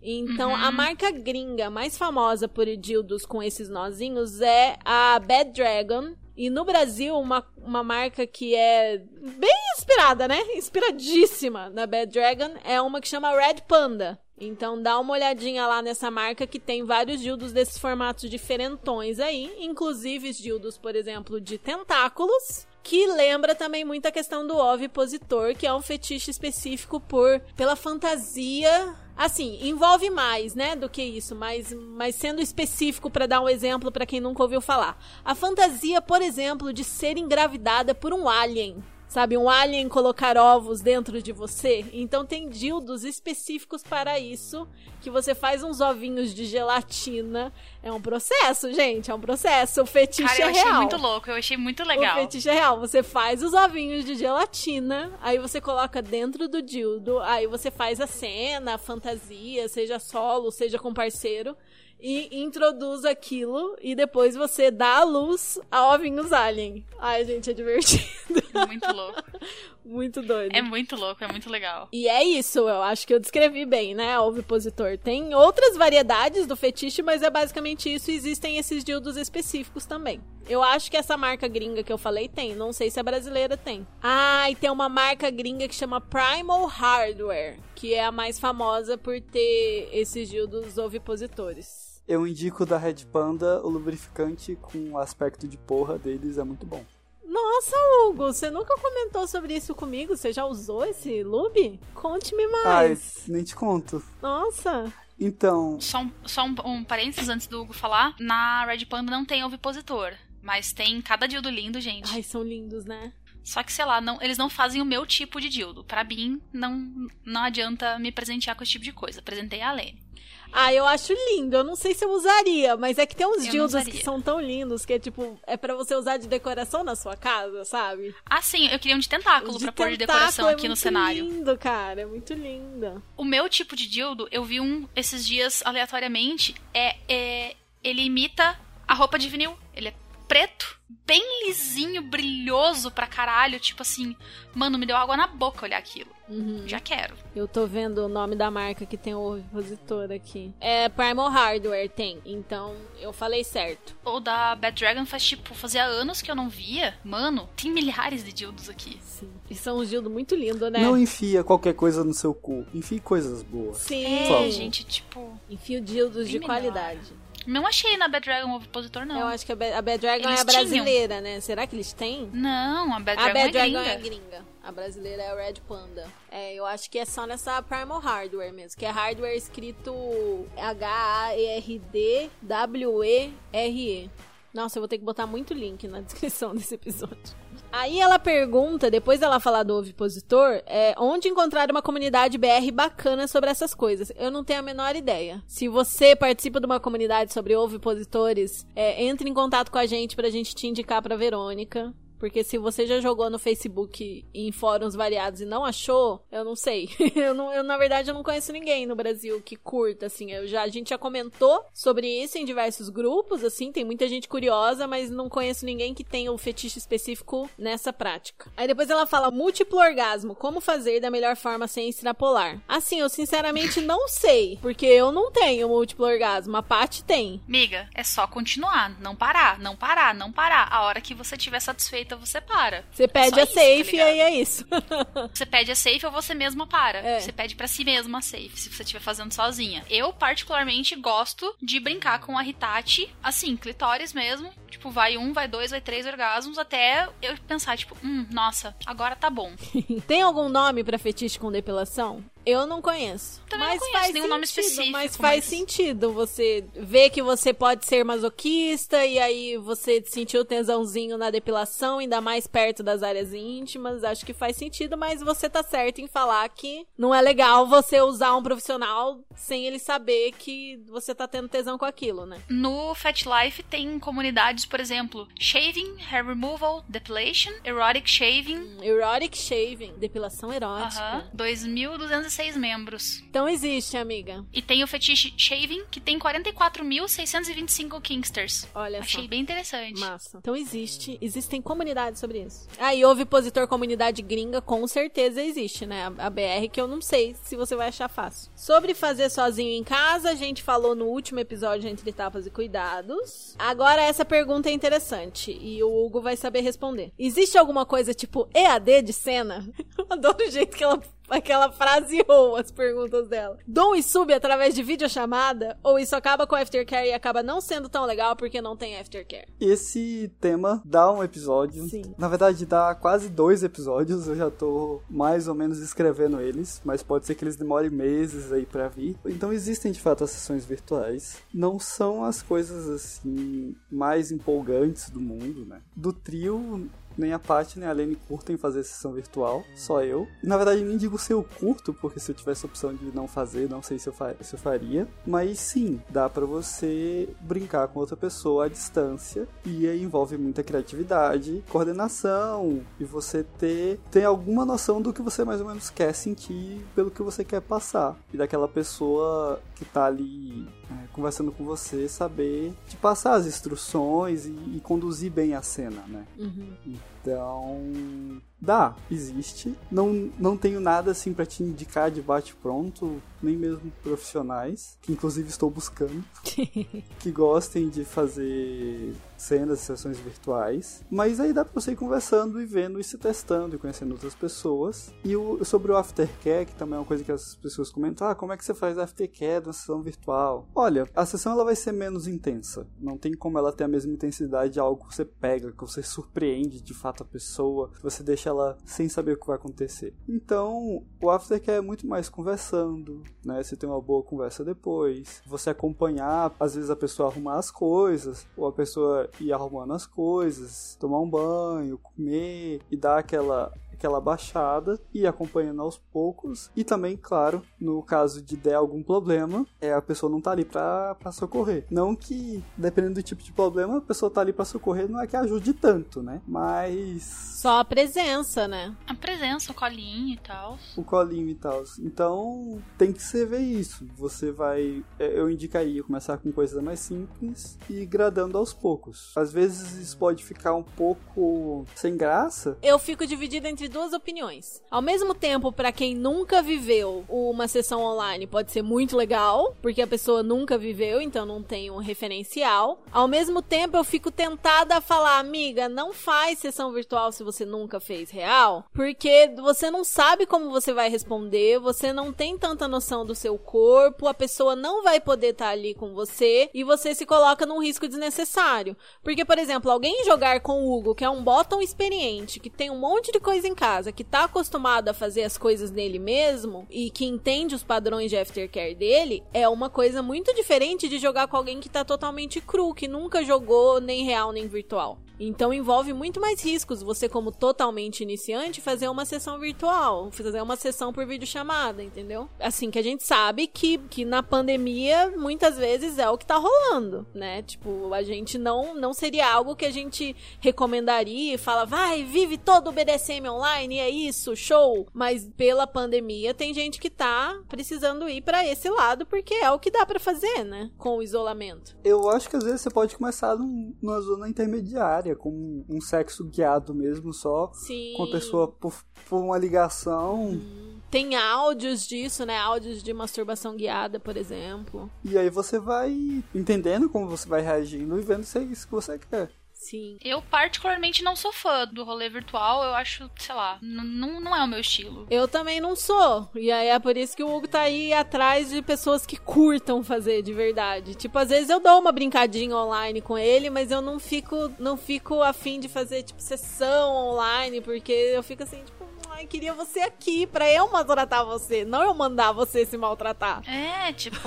Então, Uhum. a marca gringa mais famosa por dildos com esses nozinhos é a Bad Dragon. E no Brasil, uma, uma marca que é bem inspirada, né? Inspiradíssima na Bad Dragon é uma que chama Red Panda. Então dá uma olhadinha lá nessa marca que tem vários dildos desses formatos diferentões aí, inclusive os dildos, por exemplo, de tentáculos, que lembra também muito a questão do ovipositor, que é um fetiche específico por pela fantasia Assim, envolve mais, né, do que isso, mas, mas sendo específico para dar um exemplo para quem nunca ouviu falar. A fantasia, por exemplo, de ser engravidada por um alien sabe, um alien colocar ovos dentro de você. Então tem dildos específicos para isso, que você faz uns ovinhos de gelatina. É um processo, gente, é um processo. O fetiche Cara, eu é achei real. muito louco, eu achei muito legal. O fetiche é real. Você faz os ovinhos de gelatina, aí você coloca dentro do dildo, aí você faz a cena, a fantasia, seja solo, seja com parceiro, e introduz aquilo, e depois você dá a luz a ovinhos alien. Ai, gente, é divertido. Muito louco. muito doido. É muito louco, é muito legal. E é isso, eu acho que eu descrevi bem, né, ovipositor. Tem outras variedades do fetiche, mas é basicamente isso. E existem esses dildos específicos também. Eu acho que essa marca gringa que eu falei tem. Não sei se a brasileira tem. Ah, e tem uma marca gringa que chama Primal Hardware, que é a mais famosa por ter esses dildos ovipositores. Eu indico da Red Panda o lubrificante com o aspecto de porra deles, é muito bom. Nossa, Hugo, você nunca comentou sobre isso comigo? Você já usou esse lube? Conte-me Ai, mais. nem te conto. Nossa. Então, Só um, só um, um parênteses antes do Hugo falar. Na Red Panda não tem ovipositor. Mas tem cada dildo lindo, gente. Ai, são lindos, né? Só que, sei lá, não, eles não fazem o meu tipo de dildo. Pra mim, não, não adianta me presentear com esse tipo de coisa. Presentei a Lene. Ah, eu acho lindo. Eu não sei se eu usaria, mas é que tem uns Eu dildos que são tão lindos que é tipo, é pra você usar de decoração na sua casa, sabe? Ah, sim, eu queria um de tentáculo pra pôr de decoração é aqui no muito cenário. lindo, cara. É muito lindo. O meu tipo de dildo, eu vi um esses dias aleatoriamente. É, é. Ele imita a roupa de vinil. Ele é preto, bem lisinho, brilhoso pra caralho. Tipo assim, mano, me deu água na boca olhar aquilo. Uhum. Já quero. Eu tô vendo o nome da marca que tem o ovipositor aqui. É Primal Hardware, tem. Então, eu falei certo. O da Bad Dragon faz tipo, fazia anos que eu não via. Mano, tem milhares de dildos aqui. Sim. E são uns dildos muito lindos, né? não enfia qualquer coisa no seu cu. Enfie coisas boas. Sim. É, gente, tipo. Enfio dildos de melhor. qualidade. Não achei na Bad Dragon ovipositor, não. Eu acho que a Bad, a Bad Dragon Eles é a brasileira, né? Será que eles têm? Não, a Bad a Dragon Bad é Dragon gringa. é gringa. A brasileira é a Red Panda. É, eu acho que é só nessa Primal Hardware mesmo. Que é hardware escrito H-A-R-D-W-E-R-E. Nossa, eu vou ter que botar muito link na descrição desse episódio. Aí ela pergunta, depois dela falar do ovipositor, é, onde encontrar uma comunidade BR bacana sobre essas coisas. Eu não tenho a menor ideia. Se você participa de uma comunidade sobre ovipositores, é, entre em contato com a gente pra gente te indicar pra Verônica. Porque se você já jogou no Facebook em fóruns variados e não achou, eu não sei. eu, não, eu, na verdade, eu não conheço ninguém no Brasil que curta, assim. Eu já, a gente já comentou sobre isso em diversos grupos, assim. Tem muita gente curiosa, mas não conheço ninguém que tenha o fetiche específico nessa prática. Aí depois ela fala múltiplo orgasmo, como fazer da melhor forma sem extrapolar. Assim, eu sinceramente não sei, porque eu não tenho múltiplo orgasmo. A Paty tem. Miga, é só continuar, não parar, não parar, não parar. A hora que você estiver satisfeita, você para. Você pede só a isso, tá safe e é isso. Você pede a safe ou você mesma para. É. Você pede pra si mesma a safe, se você estiver fazendo sozinha. Eu, particularmente, gosto de brincar com a Hitachi, assim, clitóris mesmo. Tipo, vai um, vai dois, vai três orgasmos, até eu pensar, tipo, hum, nossa, agora tá bom. Tem algum nome pra fetiche com depilação? Eu não conheço. Também mas não conheço faz nenhum sentido, nome específico. Mas faz mas... sentido você ver que você pode ser masoquista e aí você sentiu tesãozinho na depilação, ainda mais perto das áreas íntimas. Acho que faz sentido, mas você tá certo em falar que não é legal você usar um profissional sem ele saber que você tá tendo tesão com aquilo, né? No Fat Life tem comunidades, por exemplo, shaving, hair removal, depilation, erotic shaving. Hum, erotic shaving, depilação erótica. Uh -huh. 2200 seis membros. Então existe, amiga. E tem o fetiche shaving, que tem 44.625 kingsters. Olha Achei só. bem interessante. Massa. Então existe. Existem comunidades sobre isso. Aí ah, houve opositor comunidade gringa, com certeza existe, né? A, BR, que eu não sei se você vai achar fácil. Sobre fazer sozinho em casa, a gente falou no último episódio entre etapas e cuidados. Agora essa pergunta é interessante e o Hugo vai saber responder. Existe alguma coisa tipo EAD de cena? Eu adoro o jeito que ela Aquela fraseou as perguntas dela. Dom e sub através de videochamada? Ou isso acaba com aftercare e acaba não sendo tão legal porque não tem aftercare? Esse tema dá um episódio. Sim. Na verdade, dá quase dois episódios. Eu já tô mais ou menos escrevendo eles, mas pode ser que eles demorem meses aí pra vir. Então existem de fato as sessões virtuais. Não são as coisas assim mais empolgantes do mundo, né? Do trio nem a Paty nem a Lene curtem fazer sessão virtual, só eu. Na verdade, nem digo se eu curto, porque se eu tivesse a opção de não fazer, não sei se eu, se eu faria. Mas sim, dá para você brincar com outra pessoa à distância e envolve muita criatividade, coordenação e você ter, ter alguma noção do que você mais ou menos quer sentir pelo que você quer passar. E daquela pessoa que tá ali é, conversando com você, saber te passar as instruções e, e conduzir bem a cena, né? Uhum. Então, dá, existe. Não, não tenho nada assim para te indicar de bate-pronto, nem mesmo profissionais, que inclusive estou buscando, que gostem de fazer cenas e sessões virtuais. Mas aí dá pra você ir conversando e vendo e se testando e conhecendo outras pessoas. E o, sobre o aftercare, que também é uma coisa que as pessoas comentam, ah, como é que você faz aftercare na sessão virtual? Olha, a sessão ela vai ser menos intensa. Não tem como ela ter a mesma intensidade de algo que você pega, que você surpreende de fato a pessoa, você deixa ela sem saber o que vai acontecer. Então, o aftercare é muito mais conversando, né? Você tem uma boa conversa depois, você acompanhar, às vezes a pessoa arrumar as coisas, ou a pessoa ir arrumando as coisas, tomar um banho, comer e dar aquela aquela baixada e acompanhando aos poucos. E também, claro, no caso de der algum problema, é a pessoa não tá ali pra, pra socorrer. Não que, dependendo do tipo de problema, a pessoa tá ali pra socorrer, não é que ajude tanto, né? Mas. Só a presença, né? A presença, o colinho e tal. O colinho e tal. Então, tem que ser ver isso. Você vai. é, Eu indicaria começar com coisas mais simples e ir gradando aos poucos. Às vezes isso pode ficar um pouco sem graça, Eu fico dividida entre duas opiniões. Ao mesmo tempo, pra quem nunca viveu uma sessão online, pode ser muito legal, porque a pessoa nunca viveu, então não tem um referencial. Ao mesmo tempo, eu fico tentada a falar, amiga, não faz sessão virtual se você nunca fez real, porque você não sabe como você vai responder, você não tem tanta noção do seu corpo, a pessoa não vai poder estar ali com você e você se coloca num risco desnecessário. Porque, por exemplo, alguém jogar com o Hugo, que é um bottom experiente, que tem um monte de coisa em casa, que tá acostumado a fazer as coisas nele mesmo e que entende os padrões de aftercare dele, é uma coisa muito diferente de jogar com alguém que tá totalmente cru, que nunca jogou nem real nem virtual. Então envolve muito mais riscos você, como totalmente iniciante, fazer uma sessão virtual, fazer uma sessão por videochamada, entendeu? Assim que a gente sabe que, que na pandemia muitas vezes é o que tá rolando, né? Tipo, a gente não, não seria algo que a gente recomendaria e fala, vai, vive todo o BDSM online, é isso, show. Mas pela pandemia tem gente que tá precisando ir pra esse lado porque é o que dá pra fazer, né? Com o isolamento. Eu acho que às vezes você pode começar num- numa zona intermediária, com um sexo guiado mesmo, só Sim. com a pessoa por, por uma ligação. Tem áudios disso, né? Áudios de masturbação guiada, por exemplo. E aí você vai entendendo como você vai reagindo e vendo se é isso que você quer. Sim. Eu, particularmente, não sou fã do rolê virtual. Eu acho, sei lá, não é o meu estilo. Eu também não sou. E aí é por isso que o Hugo tá aí atrás de pessoas que curtam fazer de verdade. Tipo, às vezes eu dou uma brincadinha online com ele, mas eu não fico, não fico afim de fazer, tipo, sessão online, porque eu fico assim, tipo, ai, queria você aqui pra eu maltratar você, não eu mandar você se maltratar. É, tipo,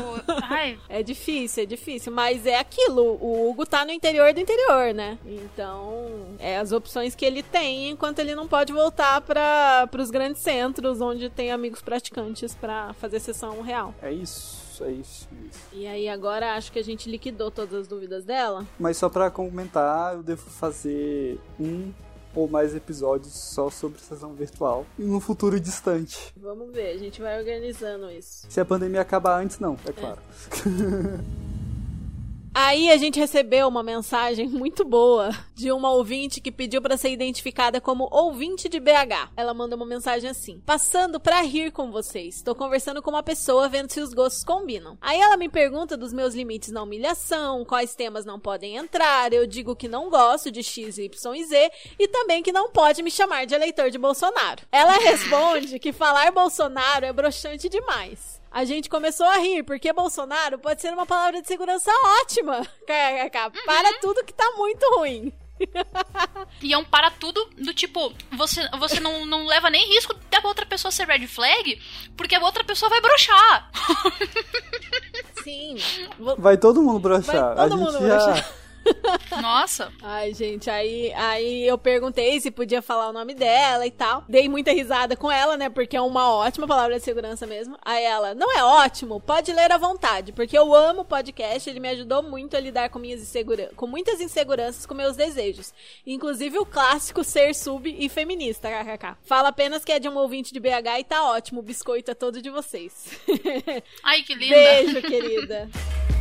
ai, É difícil, é difícil, mas é aquilo. O Hugo tá no interior do interior, né? Então, é as opções que ele tem enquanto ele não pode voltar para os grandes centros onde tem amigos praticantes pra fazer sessão real. É isso, é isso, é isso. E aí agora acho que a gente liquidou todas as dúvidas dela. Mas só pra comentar, eu devo fazer um ou mais episódios só sobre sessão virtual em um futuro distante. Vamos ver, a gente vai organizando isso. Se a pandemia acabar antes, não, é claro. Aí a gente recebeu uma mensagem muito boa de uma ouvinte que pediu para ser identificada como ouvinte de BH. Ela mandou uma mensagem assim: Passando pra rir com vocês. Tô conversando com uma pessoa vendo se os gostos combinam. Aí ela me pergunta dos meus limites na humilhação, quais temas não podem entrar. Eu digo que não gosto de X, Y e Z e também que não pode me chamar de eleitor de Bolsonaro. Ela responde que falar Bolsonaro é broxante demais. A gente começou a rir, porque Bolsonaro pode ser uma palavra de segurança ótima. KKK. Para tudo que tá muito ruim. E é um para tudo do tipo, você, você não, não leva nem risco da outra pessoa ser red flag, porque a outra pessoa vai broxar. Sim. Vai todo mundo broxar. Vai todo a gente mundo já. Nossa. Ai, gente, aí, aí eu perguntei se podia falar o nome dela e tal. Dei muita risada com ela, né? Porque é uma ótima palavra de segurança mesmo. Aí ela, não é ótimo? Pode ler à vontade, porque eu amo o podcast, ele me ajudou muito a lidar com minhas inseguranças, com muitas inseguranças com meus desejos. Inclusive o clássico ser sub e feminista, kkk. Fala apenas que é de um ouvinte de BH e tá ótimo, o biscoito é todo de vocês. Ai, que linda. Beijo, querida.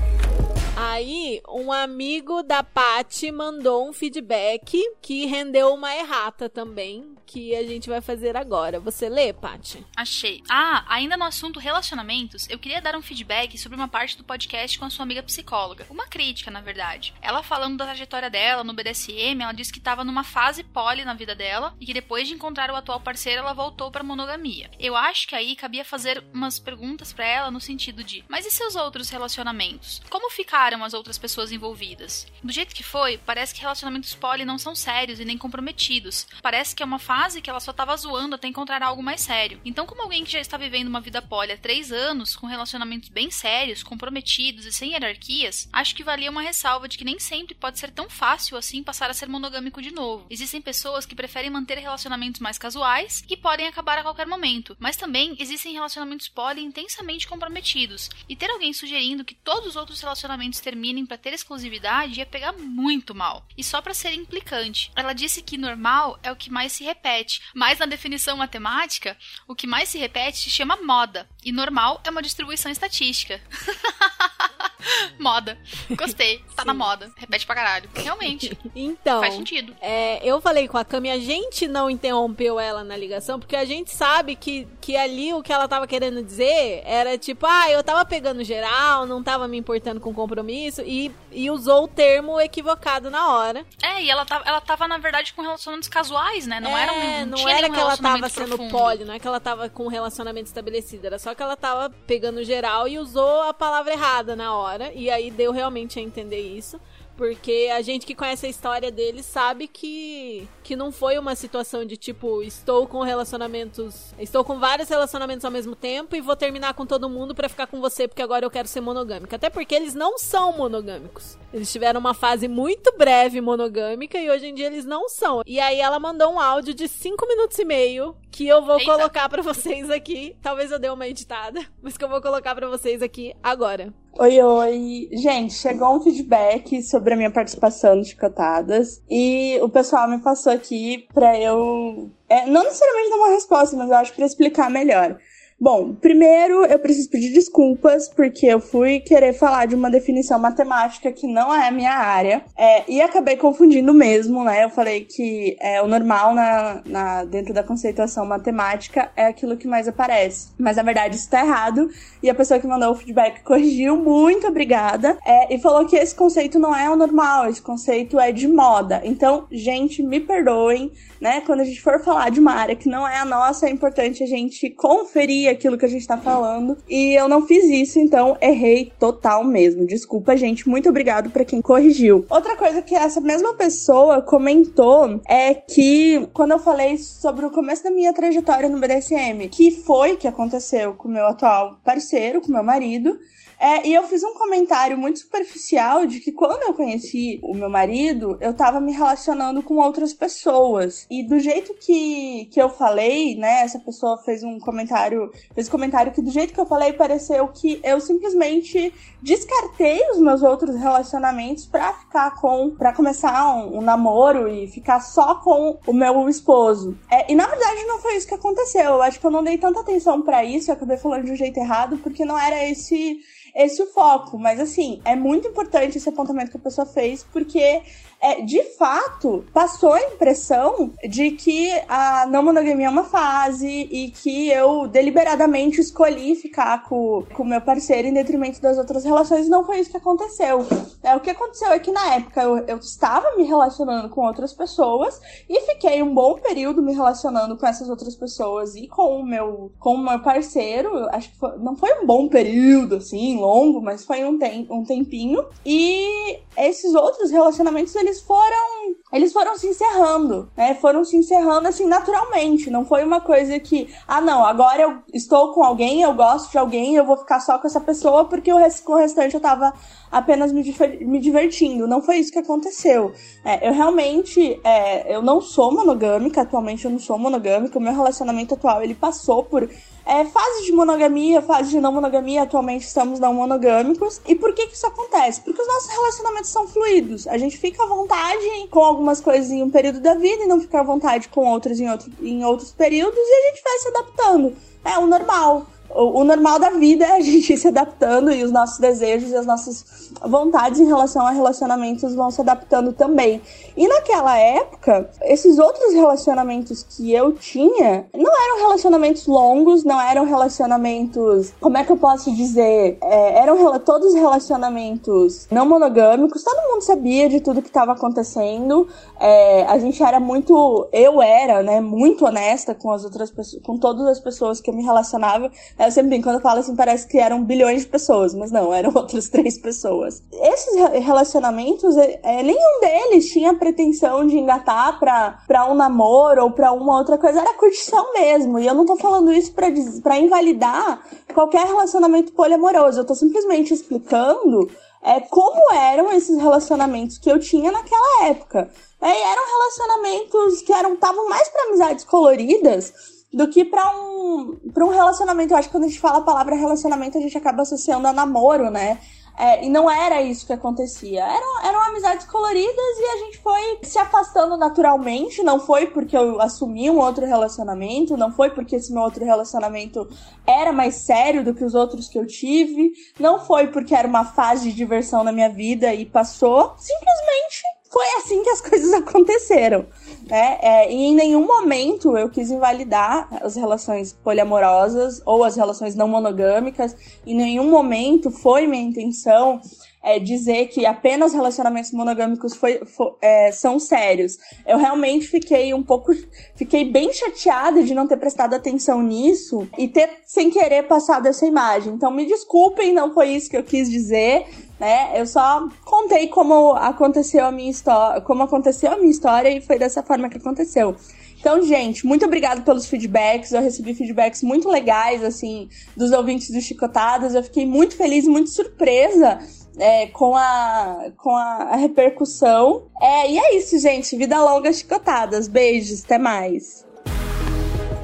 Aí, um amigo da Paty mandou um feedback que rendeu uma errata também, que a gente vai fazer agora. Você lê, Paty? Achei. Ah, ainda no assunto relacionamentos, eu queria dar um feedback sobre uma parte do podcast com a sua amiga psicóloga. Uma crítica, na verdade. Ela falando da trajetória dela no BDSM, ela disse que estava numa fase poli na vida dela e que depois de encontrar o atual parceiro, ela voltou pra monogamia. Eu acho que aí cabia fazer umas perguntas pra ela no sentido de: mas e seus outros relacionamentos? Como as outras pessoas envolvidas? Do jeito que foi, parece que relacionamentos poli não são sérios e nem comprometidos. Parece que é uma fase que ela só tava zoando até encontrar algo mais sério. Então, como alguém que já está vivendo uma vida poli há três anos, com relacionamentos bem sérios, comprometidos e sem hierarquias, acho que valia uma ressalva de que nem sempre pode ser tão fácil assim passar a ser monogâmico de novo. Existem pessoas que preferem manter relacionamentos mais casuais e podem acabar a qualquer momento, mas também existem relacionamentos poli intensamente comprometidos. E ter alguém sugerindo que todos os outros relacionamentos terminem para ter exclusividade ia pegar muito mal. E só para ser implicante, ela disse que normal é o que mais se repete, mas na definição matemática, o que mais se repete se chama moda, e normal é uma distribuição estatística. moda. Gostei. Tá na moda. Repete pra caralho. Realmente. Então, Faz sentido. é, eu falei com a Cami, a gente não interrompeu ela na ligação, porque a gente sabe que, que ali o que ela tava querendo dizer era tipo, ah, eu tava pegando geral, não tava me importando com compromisso, e, e usou o termo equivocado na hora. É, e ela tava, ela tava, na verdade, com relacionamentos casuais, né? Não é, era um. não tinha era que ela tava sendo poli, não é que ela tava com um relacionamento estabelecido, era só que ela tava pegando geral e usou a palavra errada na hora, e aí deu realmente a entender isso. Porque a gente que conhece a história dele sabe que, que não foi uma situação de tipo, estou com relacionamentos. Estou com vários relacionamentos ao mesmo tempo e vou terminar com todo mundo pra ficar com você porque agora eu quero ser monogâmica. Até porque eles não são monogâmicos. Eles tiveram uma fase muito breve monogâmica e hoje em dia eles não são. E aí ela mandou um áudio de 5 minutos e meio que eu vou Eita. colocar pra vocês aqui. Talvez eu dê uma editada, mas que eu vou colocar pra vocês aqui agora. Oi, oi. Gente, chegou um feedback sobre a minha participação no Chicotadas. E o pessoal me passou aqui pra eu. é, não necessariamente dar uma resposta, mas eu acho pra explicar melhor. Bom, primeiro eu preciso pedir desculpas, porque eu fui querer falar de uma definição matemática que não é a minha área, é, e acabei confundindo mesmo, né? Eu falei que é, o normal na, na- dentro da conceituação matemática é aquilo que mais aparece. Mas na verdade isso tá errado, e a pessoa que mandou o feedback corrigiu, muito obrigada, é, e falou que esse conceito não é o normal, esse conceito é de moda. Então, gente, me perdoem, né? Quando a gente for falar de uma área que não é a nossa, é importante a gente conferir aquilo que a gente tá falando. E eu não fiz isso, então errei total mesmo. Desculpa, gente. Muito obrigado pra quem corrigiu. Outra coisa que essa mesma pessoa comentou é que quando eu falei sobre o começo da minha trajetória no BDSM, que foi que aconteceu com o meu atual parceiro, com meu marido, é, e eu fiz um comentário muito superficial de que quando eu conheci o meu marido, eu tava me relacionando com outras pessoas. E do jeito que, que eu falei, né, essa pessoa fez um comentário, fez um comentário que do jeito que eu falei, pareceu que eu simplesmente descartei os meus outros relacionamentos pra ficar com, pra começar um, um namoro e ficar só com o meu esposo. É, e na verdade não foi isso que aconteceu. Eu acho que eu não dei tanta atenção pra isso, eu acabei falando de um jeito errado, porque não era esse esse o foco. Mas assim, é muito importante esse apontamento que a pessoa fez, porque é, de fato, passou a impressão de que a não monogamia é uma fase e que eu deliberadamente escolhi ficar com o meu parceiro em detrimento das outras relações. Não foi isso que aconteceu. É, o que aconteceu é que na época eu, eu estava me relacionando com outras pessoas e fiquei um bom período me relacionando com essas outras pessoas e com o meu, com o meu parceiro. Acho que foi, não foi um bom período, assim, longo, mas foi um, tem, um tempinho. E esses outros relacionamentos, eles foram eles foram se encerrando, né? Foram se encerrando assim naturalmente. Não foi uma coisa que, ah, não, agora eu estou com alguém, eu gosto de alguém, eu vou ficar só com essa pessoa porque o, rest com o restante eu tava apenas me, me divertindo. Não foi isso que aconteceu. É, eu realmente, é, eu não sou monogâmica, atualmente eu não sou monogâmica. O meu relacionamento atual, ele passou por é, fase de monogamia, fase de não monogamia, atualmente estamos não monogâmicos. E por que que isso acontece? Porque os nossos relacionamentos são fluidos. A gente fica à vontade com algumas coisas em um período da vida e não fica à vontade com outras em, outro, em outros períodos e a gente vai se adaptando. É o normal o, normal da vida é a gente se adaptando e os nossos desejos e as nossas vontades em relação a relacionamentos vão se adaptando também. E naquela época, esses outros relacionamentos que eu tinha não eram relacionamentos longos, não eram relacionamentos. Como é que eu posso dizer? É, eram todos relacionamentos não monogâmicos, todo mundo sabia de tudo que estava acontecendo. É, a gente era muito. Eu era, né, muito honesta com as outras pessoas, com todas as pessoas que eu me relacionava. Eu sempre quando eu falo assim, parece que eram bilhões de pessoas, mas não, eram outras três pessoas. Esses relacionamentos, é, é, nenhum deles tinha pretensão de engatar pra, pra um namoro ou pra uma outra coisa, era curtição mesmo. E eu não tô falando isso pra, pra invalidar qualquer relacionamento poliamoroso, eu tô simplesmente explicando é, como eram esses relacionamentos que eu tinha naquela época. É, eram relacionamentos que eram estavam mais para amizades coloridas do que para um, pra um relacionamento. Eu acho que quando a gente fala a palavra relacionamento, a gente acaba associando a namoro, né? É, e não era isso que acontecia. Eram, eram amizades coloridas e a gente foi se afastando naturalmente. Não foi porque eu assumi um outro relacionamento, não foi porque esse meu outro relacionamento era mais sério do que os outros que eu tive, não foi porque era uma fase de diversão na minha vida e passou. Simplesmente foi assim que as coisas aconteceram. Né? É, e em nenhum momento eu quis invalidar as relações poliamorosas ou as relações não monogâmicas. Em nenhum momento foi minha intenção é, dizer que apenas relacionamentos monogâmicos foi, foi, é, são sérios. Eu realmente fiquei um pouco. Fiquei bem chateada de não ter prestado atenção nisso e ter, sem querer, passado essa imagem. Então me desculpem, não foi isso que eu quis dizer né? Eu só contei como aconteceu a minha história, como aconteceu a minha história e foi dessa forma que aconteceu. Então, gente, muito obrigado pelos feedbacks. Eu recebi feedbacks muito legais, assim, dos ouvintes do Chicotadas. Eu fiquei muito feliz e muito surpresa é, com, a, com a, a repercussão. É, e é isso, gente. Vida longa, Chicotadas. Beijos, até mais.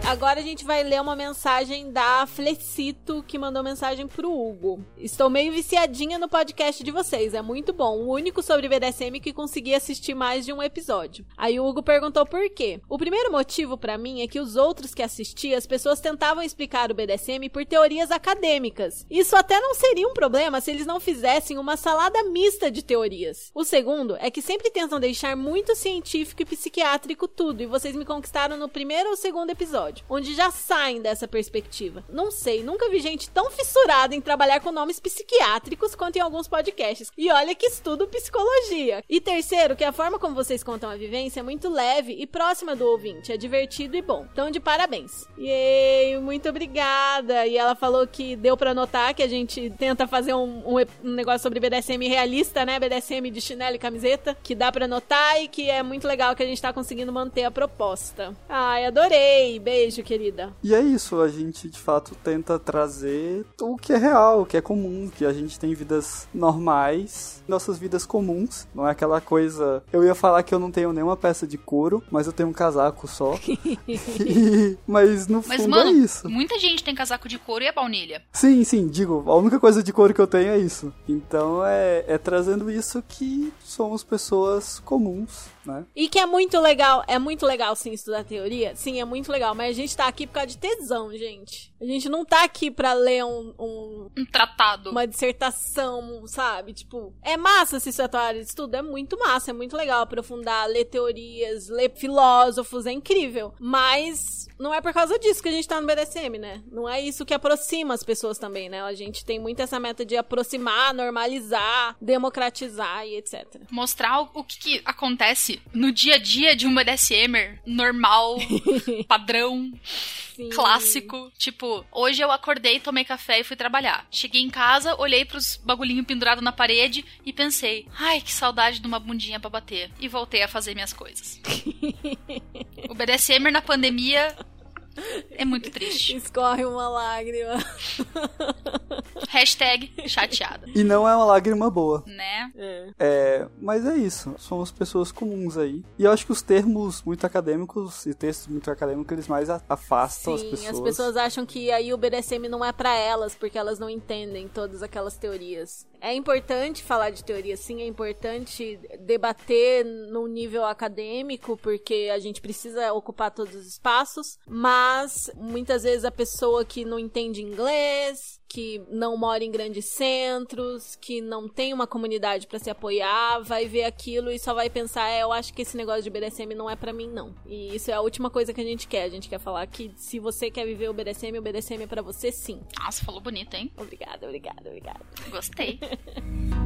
Agora a gente vai ler uma mensagem da Flecito, que mandou mensagem pro Hugo. Estou meio viciadinha no podcast de vocês, é muito bom. O único sobre BDSM que consegui assistir mais de um episódio. Aí o Hugo perguntou por quê. O primeiro motivo para mim é que os outros que assisti, as pessoas tentavam explicar o BDSM por teorias acadêmicas. Isso até não seria um problema se eles não fizessem uma salada mista de teorias. O segundo é que sempre tentam deixar muito científico e psiquiátrico tudo, e vocês me conquistaram no primeiro ou segundo episódio episódio, onde já saem dessa perspectiva. Não sei, nunca vi gente tão fissurada em trabalhar com nomes psiquiátricos quanto em alguns podcasts. E olha que estudo psicologia. E terceiro, que a forma como vocês contam a vivência é muito leve e próxima do ouvinte, é divertido e bom. Então, de parabéns. E muito obrigada. E ela falou que deu para notar que a gente tenta fazer um, um, um, negócio sobre BDSM realista, né? BDSM de chinelo e camiseta, que dá para notar e que é muito legal que a gente tá conseguindo manter a proposta. Ai, adorei. Beijo beijo, querida. E é isso, a gente de fato tenta trazer o que é real, o que é comum, que a gente tem vidas normais, nossas vidas comuns. Não é aquela coisa. Eu ia falar que eu não tenho nenhuma peça de couro, mas eu tenho um casaco só. e... Mas no mas, fundo é mano, é isso. Muita gente tem casaco de couro e é baunilha. Sim, sim, digo, a única coisa de couro que eu tenho é isso. Então é, é trazendo isso que somos pessoas comuns, né? E que é muito legal, é muito legal sim estudar teoria, sim, é muito legal, mas A gente tá aqui por causa de tesão, gente. A gente não tá aqui pra ler um, um- Um tratado. uma dissertação, sabe? Tipo, é massa se isso é tua área de estudo, é muito massa, é muito legal aprofundar, ler teorias, ler filósofos, é incrível. Mas não é por causa disso que a gente tá no BDSM, né? Não é isso que aproxima as pessoas também, né? A gente tem muito essa meta de aproximar, normalizar, democratizar e etc. Mostrar o, o que, que acontece no dia a dia de um BDSMer normal, padrão, Sim. clássico. Tipo, hoje eu acordei, tomei café e fui trabalhar. Cheguei em casa, olhei pros bagulhinhos pendurados na parede e pensei, ai, que saudade de uma bundinha pra bater. E voltei a fazer minhas coisas. o BDSMer na pandemia é muito triste. Escorre uma lágrima. Hashtag chateada. E não é uma lágrima boa. Né? É. É, mas é isso. Somos pessoas comuns aí. E eu acho que os termos muito acadêmicos e textos muito acadêmicos, eles mais afastam Sim, as pessoas. as pessoas acham que aí o BDSM não é pra elas, porque elas não entendem todas aquelas teorias. É importante falar de teoria, sim, é importante debater no nível acadêmico, porque a gente precisa ocupar todos os espaços, mas muitas vezes a pessoa que não entende inglês, que não mora em grandes centros, que não tem uma comunidade pra se apoiar, vai ver aquilo e só vai pensar, é, eu acho que esse negócio de BDSM não é pra mim não. E isso é a última coisa que a gente quer. A gente quer falar que se você quer viver o BDSM, o BDSM é pra você sim. Nossa, falou bonito, hein? Obrigada, obrigada, obrigada. Gostei.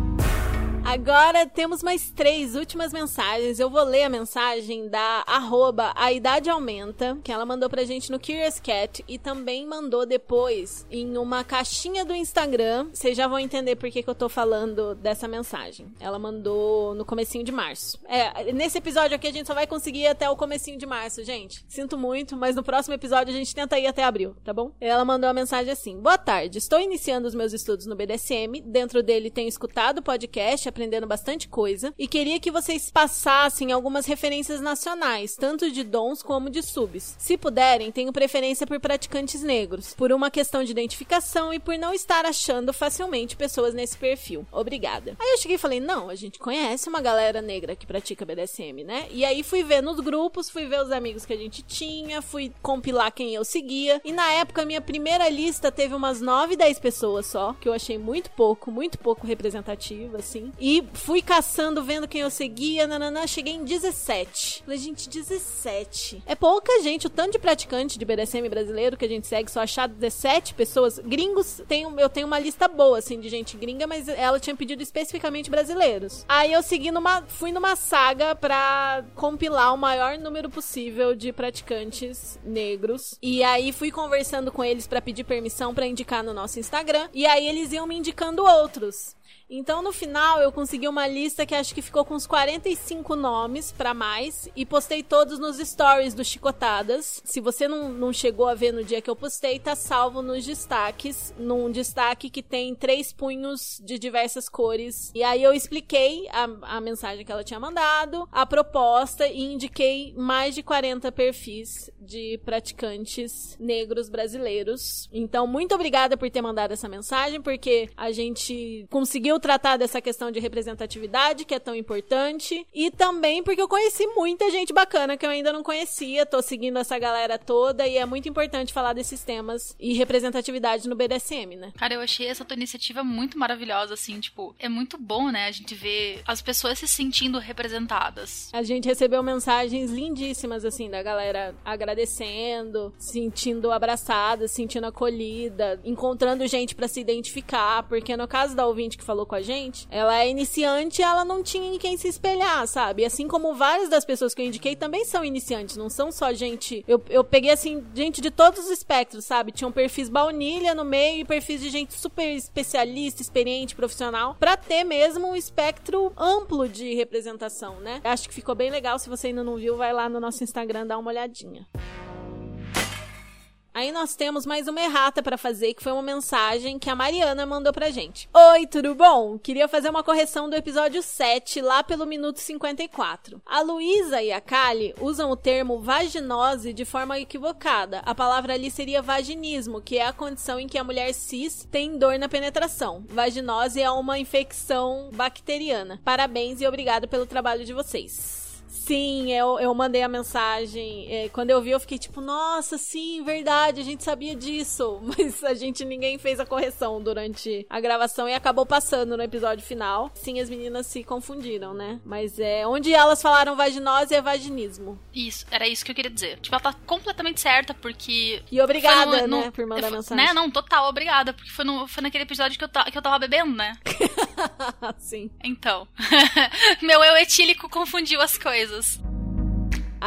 Agora temos mais três últimas mensagens. Eu vou ler a mensagem da arroba A Idade Aumenta, que ela mandou pra gente no Curious Cat e também mandou depois em uma caixinha do Instagram. Vocês já vão entender por que, que eu tô falando dessa mensagem. Ela mandou no comecinho de março. É, nesse episódio aqui a gente só vai conseguir ir até o comecinho de março, gente. Sinto muito, mas no próximo episódio a gente tenta ir até abril, tá bom? Ela mandou a mensagem assim: Boa tarde, estou iniciando os meus estudos no BDSM. Dentro dele tenho escutado o podcast, aprendendo bastante coisa. E queria que vocês passassem algumas referências nacionais, tanto de dons como de subs. Se puderem, tenho preferência por praticantes negros, por uma questão de identificação e por não estar achando facilmente pessoas nesse perfil. Obrigada. Aí eu cheguei e falei: Não, a gente conhece uma galera negra que pratica BDSM, né? E aí fui ver nos grupos, fui ver os amigos que a gente tinha, fui compilar quem eu seguia. E na época, minha primeira lista teve umas 9, 10 pessoas só, que eu achei muito pouco, muito pouco representativa, assim. E fui caçando, vendo quem eu seguia, nananã, cheguei em 17. Falei, gente, 17. É pouca gente, o tanto de praticante de BDSM brasileiro que a gente segue, só achar 17 pessoas. Gringos, tem, eu tenho uma lista boa, assim, de gente gringa, mas ela tinha pedido especificamente brasileiros. Aí eu segui numa, fui numa saga pra compilar o maior número possível de praticantes negros. E aí fui conversando com eles pra pedir permissão pra indicar no nosso Instagram. E aí eles iam me indicando outros. Então, no final, eu consegui uma lista que acho que ficou com uns 45 nomes pra mais e postei todos nos stories do Chicotadas. Se você não, não chegou a ver no dia que eu postei, tá salvo nos destaques, num destaque que tem três punhos de diversas cores. E aí eu expliquei a, a mensagem que ela tinha mandado, a proposta e indiquei mais de 40 perfis de praticantes negros brasileiros. Então, muito obrigada por ter mandado essa mensagem, porque a gente conseguiu tratar dessa questão de representatividade, que é tão importante, e também porque eu conheci muita gente bacana que eu ainda não conhecia, tô seguindo essa galera toda, e é muito importante falar desses temas e representatividade no BDSM, né? Cara, eu achei essa tua iniciativa muito maravilhosa, assim, tipo, é muito bom, né, a gente ver as pessoas se sentindo representadas. A gente recebeu mensagens lindíssimas, assim, da galera agradecendo, sentindo abraçada, sentindo acolhida, encontrando gente pra se identificar, porque no caso da ouvinte que falou com a gente, ela é iniciante e ela não tinha em quem se espelhar, sabe? E assim como várias das pessoas que eu indiquei também são iniciantes, não são só gente. Eu, eu peguei, assim, gente de todos os espectros, sabe? Tinham perfis baunilha no meio e perfis de gente super especialista, experiente, profissional, pra ter mesmo um espectro amplo de representação, né? Acho que ficou bem legal. Se você ainda não viu, vai lá no nosso Instagram dar uma olhadinha. Aí nós temos mais uma errata pra fazer, que foi uma mensagem que a Mariana mandou pra gente. Oi, tudo bom? Queria fazer uma correção do episódio 7, lá pelo minuto 54. A Luísa e a Kali usam o termo vaginose de forma equivocada. A palavra ali seria vaginismo, que é a condição em que a mulher cis tem dor na penetração. Vaginose é uma infecção bacteriana. Parabéns e obrigado pelo trabalho de vocês. Sim, eu, eu mandei a mensagem. é, quando eu vi, eu fiquei tipo, nossa, sim, verdade, a gente sabia disso. Mas a gente ninguém fez a correção durante a gravação e acabou passando no episódio final. Sim, as meninas se confundiram, né? Mas é onde elas falaram vaginose é vaginismo. Isso, era isso que eu queria dizer. Tipo, ela tá completamente certa, porque. E obrigada, foi no- né, no- por mandar mensagem. Né, não, total, obrigada. Porque foi, no, foi naquele episódio que eu, ta, que eu tava bebendo, né? sim. Então. Meu eu etílico confundiu as coisas. Jesus.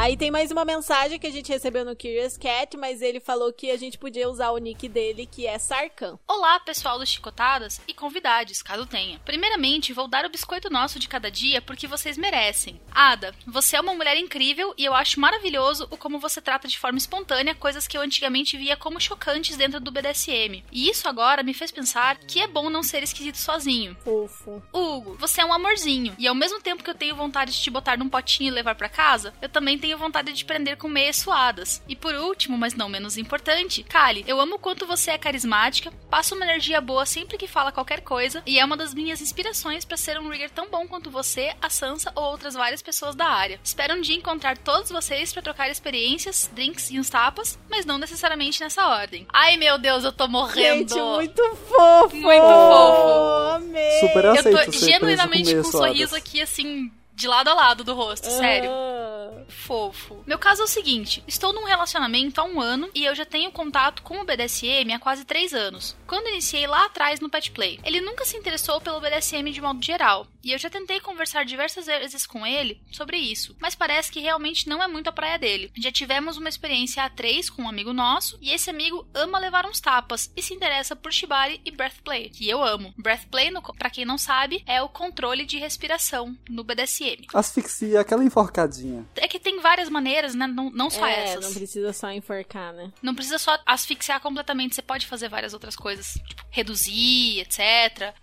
Aí tem mais uma mensagem que a gente recebeu no Curious Cat, mas ele falou que a gente podia usar o nick dele, que é Sarkan. Olá, pessoal do Chicotadas e convidados, caso tenha. Primeiramente, vou dar o biscoito nosso de cada dia porque vocês merecem. Ada, você é uma mulher incrível e eu acho maravilhoso o como você trata de forma espontânea coisas que eu antigamente via como chocantes dentro do BDSM. E isso agora me fez pensar que é bom não ser esquisito sozinho. Fofo. Hugo, você é um amorzinho. E ao mesmo tempo que eu tenho vontade de te botar num potinho e levar pra casa, eu também tenho vontade de prender com meias suadas. E por último, mas não menos importante, Kali, eu amo o quanto você é carismática, passa uma energia boa sempre que fala qualquer coisa e é uma das minhas inspirações pra ser um rigger tão bom quanto você, a Sansa ou outras várias pessoas da área. Espero um dia encontrar todos vocês pra trocar experiências, drinks e uns tapas, mas não necessariamente nessa ordem. Ai meu Deus, eu tô morrendo. Gente, muito fofo! Muito fofo. Amei! Super Eu tô ser preso genuinamente com com um sorriso aqui, assim, de lado a lado do rosto, sério. Ah. Fofo. Meu caso é o seguinte: estou num relacionamento há um ano e eu já tenho contato com o BDSM há quase três anos. Quando iniciei lá atrás no Pet Play, ele nunca se interessou pelo BDSM de modo geral, e eu já tentei conversar diversas vezes com ele sobre isso, mas parece que realmente não é muito a praia dele. Já tivemos uma experiência a três com um amigo nosso, e esse amigo ama levar uns tapas e se interessa por Shibari e Breath Play, que eu amo. Breath Play, pra quem não sabe, é o controle de respiração no BDSM. Asfixia, aquela enforcadinha. É que tem várias maneiras, né? Não, não só É, essas. não precisa só enforcar, né? Não precisa só asfixiar completamente, você pode fazer várias outras coisas, tipo, reduzir, etc.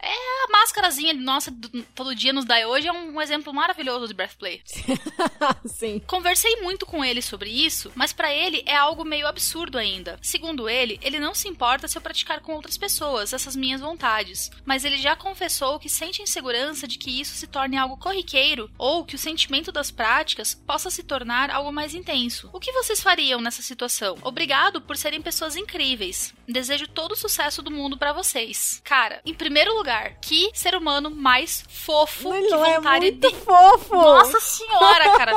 É a máscarazinha nossa do- todo dia nos dá hoje é um, um exemplo maravilhoso de breathplay. Sim. Conversei muito com ele sobre isso, mas pra ele é algo meio absurdo ainda. Segundo ele, ele não se importa se eu praticar com outras pessoas essas minhas vontades, mas ele já confessou que sente insegurança de que isso se torne algo corriqueiro ou que o sentimento das práticas possa se tornar algo mais intenso. O que vocês fariam nessa situação? Obrigado por serem pessoas incríveis. Desejo todo o sucesso do mundo pra vocês. Cara, em primeiro lugar, que ser humano mais fofo Ele que é vontade muito de fofo! nossa senhora, cara.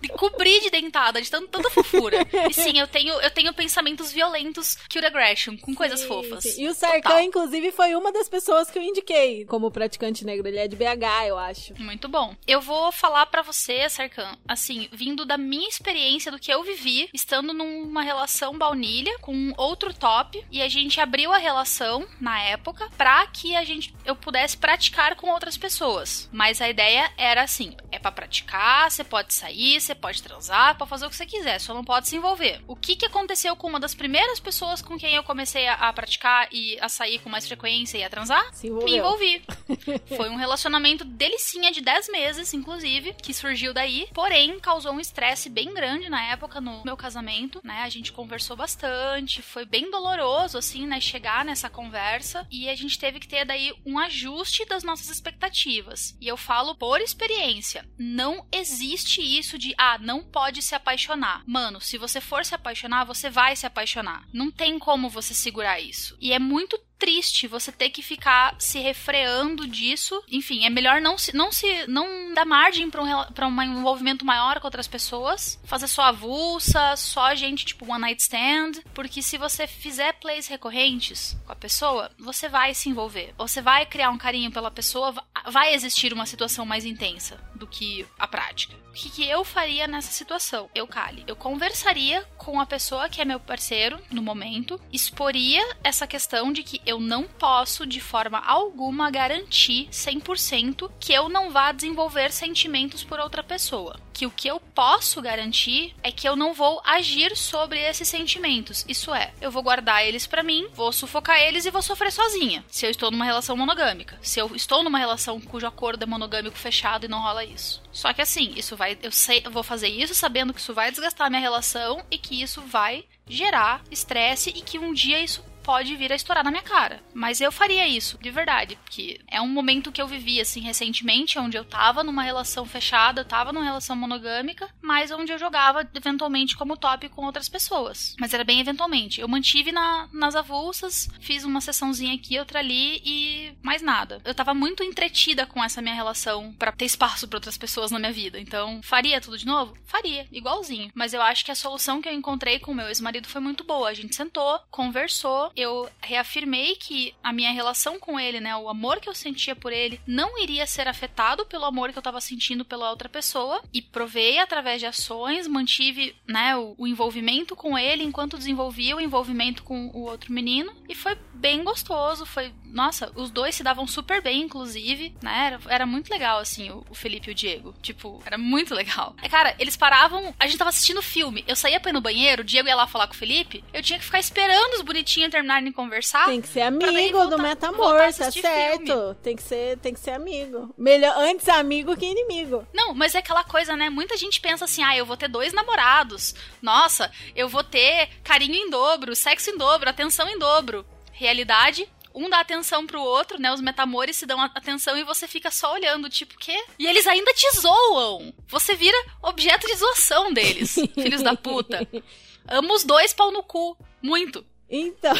De cobrir de dentada, de tanta, tanta fofura. E sim, eu tenho, eu tenho pensamentos violentos que o aggression, com coisas Sim, fofas. sim. E o Sarkan, inclusive, foi uma das pessoas que eu indiquei como praticante negro. Ele é de BH, eu acho. Muito bom. Eu vou falar pra você, Sarkan, assim, vindo da minha experiência, do que eu vivi, estando numa relação baunilha com outro top, e a gente abriu a relação na época pra que a gente eu pudesse praticar com outras pessoas. Mas a ideia era assim: é pra praticar, você pode sair, você pode transar, pode fazer o que você quiser, só não pode se envolver. O que que aconteceu com uma das primeiras pessoas com quem eu comecei a, a praticar e a sair com mais frequência e a transar? Se Me envolvi. Foi um relacionamento delicinha de 10 meses, inclusive, que surgiu daí. Porém, causou um estresse bem grande na época no meu casamento, né? A gente conversou bastante, foi bem doloroso, assim, né? Chegar nessa conversa. E a gente teve que ter daí um ajuste das nossas expectativas. E eu falo por experiência: não existe isso de, ah, não pode se apaixonar. Mano, se você for se apaixonar, você vai se apaixonar. Não tem como você segurar isso. E é muito triste você ter que ficar se refreando disso. Enfim, é melhor não se não se não dar margem para um pra um envolvimento maior com outras pessoas, fazer só avulsa, só gente tipo one night stand, porque se você fizer plays recorrentes com a pessoa, você vai se envolver. Você vai criar um carinho pela pessoa, va- vai existir uma situação mais intensa do que a prática. O que, que eu faria nessa situação? Eu, Kali, eu conversaria com a pessoa que é meu parceiro no momento, exporia essa questão de que eu não posso, de forma alguma, garantir 100% que eu não vá desenvolver sentimentos por outra pessoa. Que o que eu posso garantir é que eu não vou agir sobre esses sentimentos. Isso é, eu vou guardar eles pra mim, vou sufocar eles e vou sofrer sozinha. Se eu estou numa relação monogâmica. Se eu estou numa relação cujo acordo é monogâmico fechado e não rola isso. Só que assim, isso vai. Eu sei, eu vou fazer isso sabendo que isso vai desgastar minha relação e que isso vai gerar estresse e que um dia isso pode vir a estourar na minha cara. Mas eu faria isso, de verdade, porque é um momento que eu vivi, assim, recentemente, onde eu tava numa relação fechada, tava numa relação monogâmica, mas onde eu jogava, eventualmente, como top com outras pessoas. Mas era bem eventualmente. Eu mantive na, nas avulsas, fiz uma sessãozinha aqui, outra ali e mais nada. Eu tava muito entretida com essa minha relação para ter espaço para outras pessoas na minha vida. Então, faria tudo de novo? Faria, igualzinho. Mas eu acho que a solução que eu encontrei com o meu ex-marido foi muito boa. A gente sentou, conversou, eu reafirmei que a minha relação com ele, né, o amor que eu sentia por ele, não iria ser afetado pelo amor que eu tava sentindo pela outra pessoa e provei através de ações, mantive, né, o, o envolvimento com ele enquanto desenvolvia o envolvimento com o outro menino e foi bem gostoso, foi, nossa, os dois se davam super bem, inclusive, né? Era, era muito legal, assim, o, o, Felipe e o Diego. Tipo, era muito legal. É, cara, eles paravam, a gente tava assistindo filme. Eu saía pra ir no banheiro, o Diego ia lá falar com o Felipe, eu tinha que ficar esperando os bonitinhos terminarem de conversar. Tem que ser amigo do Metamor, tá certo. Filme. Tem que ser, tem que ser amigo. Melhor antes amigo que inimigo. Não, mas é aquela coisa, né? Muita gente pensa assim: "Ah, eu vou ter dois namorados. Nossa, eu vou ter carinho em dobro, sexo em dobro, atenção em dobro." Realidade, um dá atenção pro outro, né? Os metamores se dão atenção e você fica só olhando, tipo, quê? E eles ainda te zoam. Você vira objeto de zoação deles, filhos da puta. Amo os dois pau no cu. Muito. Então,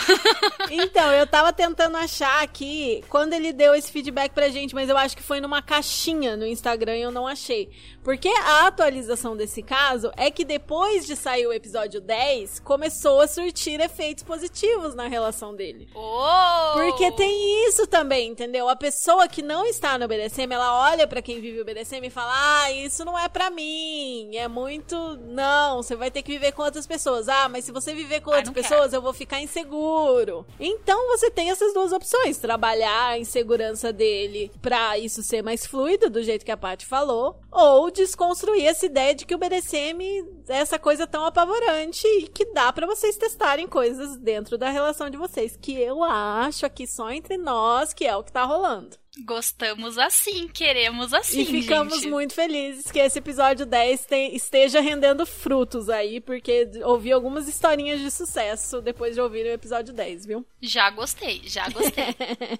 então, eu tava tentando achar aqui quando ele deu esse feedback pra gente, mas eu acho que foi numa caixinha no Instagram e eu não achei. Porque a atualização desse caso é que depois de sair o episódio 10, começou a surtir efeitos positivos na relação dele. Oh! Porque tem isso também, entendeu? A pessoa que não está no BDSM, ela olha para quem vive o BDSM e fala: "Ah, isso não é para mim. É muito não, você vai ter que viver com outras pessoas. Ah, mas se você viver com outras pessoas, quero. eu vou ficar inseguro". Então você tem essas duas opções: trabalhar a insegurança dele para isso ser mais fluido, do jeito que a Paty falou, ou desconstruir essa ideia de que o BDSM é essa coisa tão apavorante e que dá para vocês testarem coisas dentro da relação de vocês, que eu acho aqui só entre nós que é o que tá rolando. Gostamos assim, queremos assim. E ficamos gente. muito felizes que esse episódio 10 te, esteja rendendo frutos aí, porque ouvi algumas historinhas de sucesso depois de ouvir o episódio 10, viu? Já gostei, já gostei.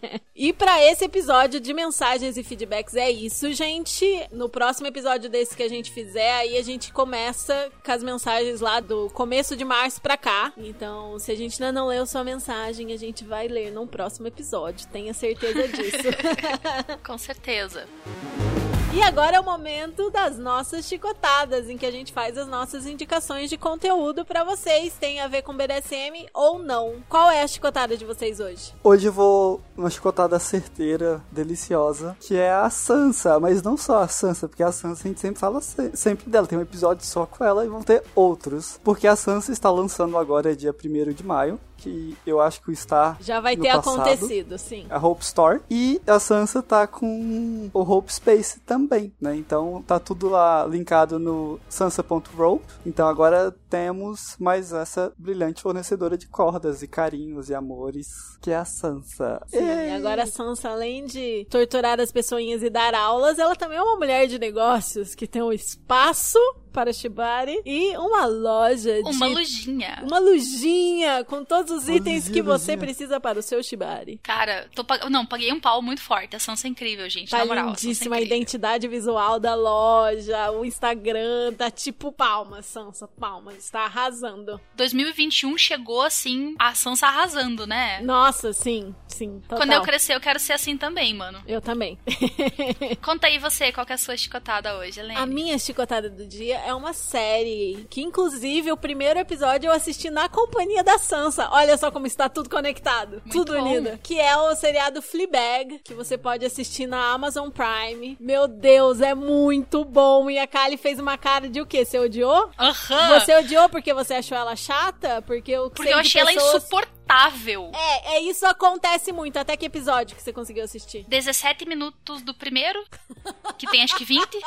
e para esse episódio de mensagens e feedbacks é isso, gente. No próximo episódio desse que a gente fizer, aí a gente começa com as mensagens lá do começo de março pra cá. Então, se a gente ainda não leu sua mensagem, a gente vai ler num próximo episódio, tenha certeza disso. Com certeza. E agora é o momento das nossas chicotadas, em que a gente faz as nossas indicações de conteúdo para vocês. Tem a ver com BDSM ou não. Qual é a chicotada de vocês hoje? Hoje eu vou uma chicotada certeira, deliciosa, que é a Sansa, mas não só a Sansa, porque a Sansa a gente sempre fala sempre dela. Tem um episódio só com ela e vão ter outros. Porque a Sansa está lançando agora, dia 1 de maio, que eu acho que o Star. Já vai ter passado, acontecido, sim. A Hope Store. E a Sansa tá com o Hope Space também, né? Então tá tudo lá linkado no sansa.rope. Então agora temos mais essa brilhante fornecedora de cordas e carinhos e amores, que é a Sansa. Sim, e agora a Sansa, além de torturar as pessoinhas e dar aulas, ela também é uma mulher de negócios que tem um espaço para Shibari e uma loja de... Uma lojinha. Uma lojinha com todos os itens que você precisa para o seu Shibari. Cara, tô pag... não, paguei um pau muito forte. A Sansa é incrível, gente, tá na moral. lindíssima a identidade visual da loja, o Instagram, tá tipo palmas, Sansa, palmas, está arrasando. 2021 chegou assim, a Sansa arrasando, né? Nossa, sim, sim, total. Quando eu crescer, eu quero ser assim também, mano. Eu também. Conta aí você, qual que é a sua chicotada hoje, Helene? A minha chicotada do dia é uma série que, inclusive, o primeiro episódio eu assisti na companhia da Sansa. Olha só como está tudo conectado. Muito tudo bom. unido. Que é o seriado Fleabag, que você pode assistir na Amazon Prime. Meu Deus, é muito bom. E a Kali fez uma cara de o quê? Você odiou? Aham. Você odiou porque você achou ela chata? Porque eu Porque eu achei ela pessoas... insuportável. É, é, isso acontece muito. Até que episódio que você conseguiu assistir? 17 minutos do primeiro, que tem acho que 20.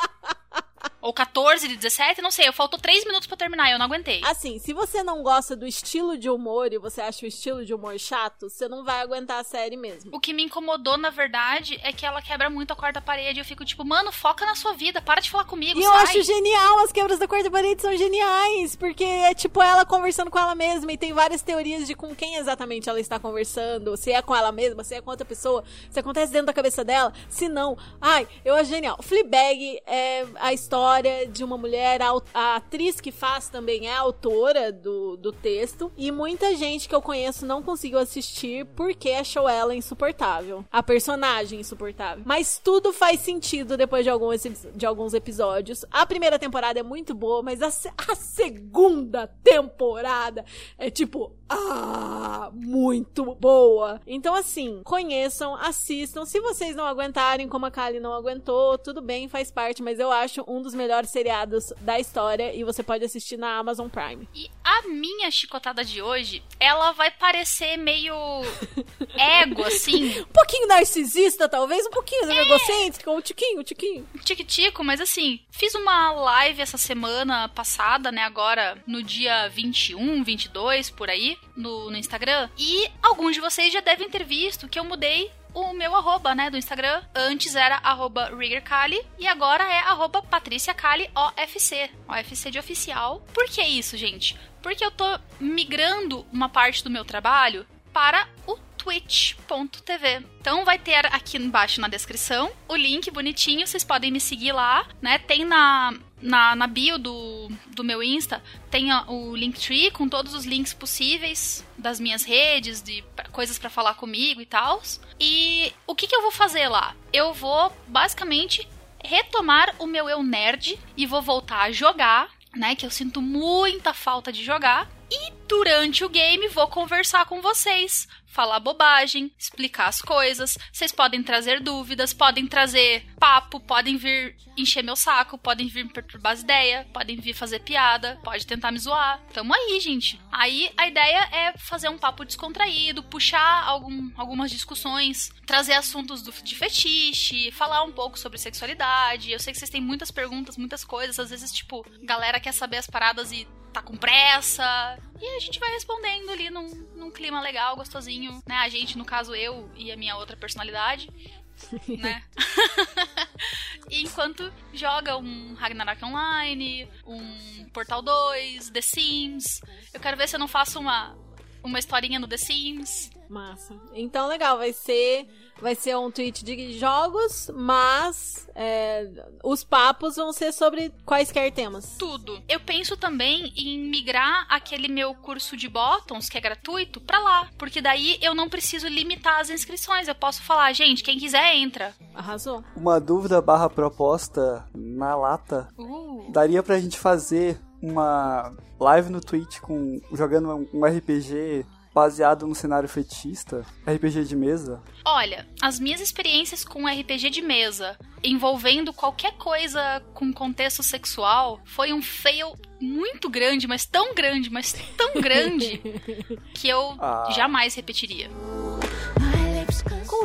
Ou 14 de 17, não sei. Eu faltou 3 minutos pra terminar, eu não aguentei. Assim, se você não gosta do estilo de humor e você acha o estilo de humor chato, você não vai aguentar a série mesmo. O que me incomodou, na verdade, é que ela quebra muito a quarta parede. Eu fico tipo, mano, foca na sua vida, para de falar comigo, E eu sai. acho genial, as quebras da quarta parede são geniais, porque é tipo ela conversando com ela mesma e tem várias teorias de com quem exatamente ela está conversando, se é com ela mesma, se é com outra pessoa, se acontece dentro da cabeça dela, se não. Ai, eu acho genial. Fleabag é a história de uma mulher, a, atriz que faz também é autora do, do texto, e muita gente que eu conheço não conseguiu assistir porque achou ela insuportável. A personagem insuportável. Mas tudo faz sentido depois de alguns, de alguns episódios. A primeira temporada é muito boa, mas a, a segunda temporada é tipo, ah, muito boa. Então, assim, conheçam, assistam. Se vocês não aguentarem, como a Kali não aguentou, tudo bem, faz parte, mas eu acho um dos melhores seriados da história e você pode assistir na Amazon Prime. E a minha chicotada de hoje, ela vai parecer meio ego, assim, Um pouquinho narcisista, talvez, um pouquinho egocêntrico, um tiquinho, um tiquinho. tic-tico, mas assim, fiz uma live essa semana passada, né, agora no dia 21, 22, por aí, no, no Instagram, e alguns de vocês já devem ter visto que eu mudei o meu arroba, né, do Instagram. Antes era arroba RiggerCali e agora é arroba PatriciaCali OFC. OFC de oficial. Por que isso, gente? Porque eu tô migrando uma parte do meu trabalho para o twitch.tv. Então vai ter aqui embaixo na descrição o link bonitinho, vocês podem me seguir lá, né? Tem na, na, na bio do, do meu Insta, tem o Linktree com todos os links possíveis das minhas redes, de coisas pra falar comigo e tal. E o que, que eu vou fazer lá? Eu vou basicamente retomar o meu eu nerd e vou voltar a jogar, né? Que eu sinto muita falta de jogar. E durante o game vou conversar com vocês, falar bobagem, explicar as coisas. Vocês podem trazer dúvidas, podem trazer papo, podem vir encher meu saco, podem vir perturbar as ideias, podem vir fazer piada, pode tentar me zoar. Tamo aí, gente. Aí a ideia é fazer um papo descontraído, puxar algum, algumas discussões, trazer assuntos do- de fetiche, falar um pouco sobre sexualidade. Eu sei que vocês têm muitas perguntas, muitas coisas. Às vezes, tipo, galera quer saber as paradas e tá com pressa. E a gente vai respondendo ali num, num clima legal, gostosinho, né? A gente, no caso, eu e a minha outra personalidade, né? E enquanto joga um Ragnarok Online, um Portal 2, The Sims. Eu quero ver se eu não faço uma, uma historinha no The Sims. Massa. Então, legal, vai ser vai ser um tweet de jogos, mas é, os papos vão ser sobre quaisquer temas. Tudo. Eu penso também em migrar aquele meu curso de bottoms, que é gratuito, pra lá. Porque daí eu não preciso limitar as inscrições. Eu posso falar, gente, quem quiser entra. Arrasou. Uma dúvida barra proposta na lata. Uh. Daria pra gente fazer uma live no Twitch com jogando um- um RPG baseado no cenário fetichista? RPG de mesa? Olha, as minhas experiências com RPG de mesa envolvendo qualquer coisa com contexto sexual foi um fail muito grande, mas tão grande, mas tão grande que eu Ah. jamais repetiria.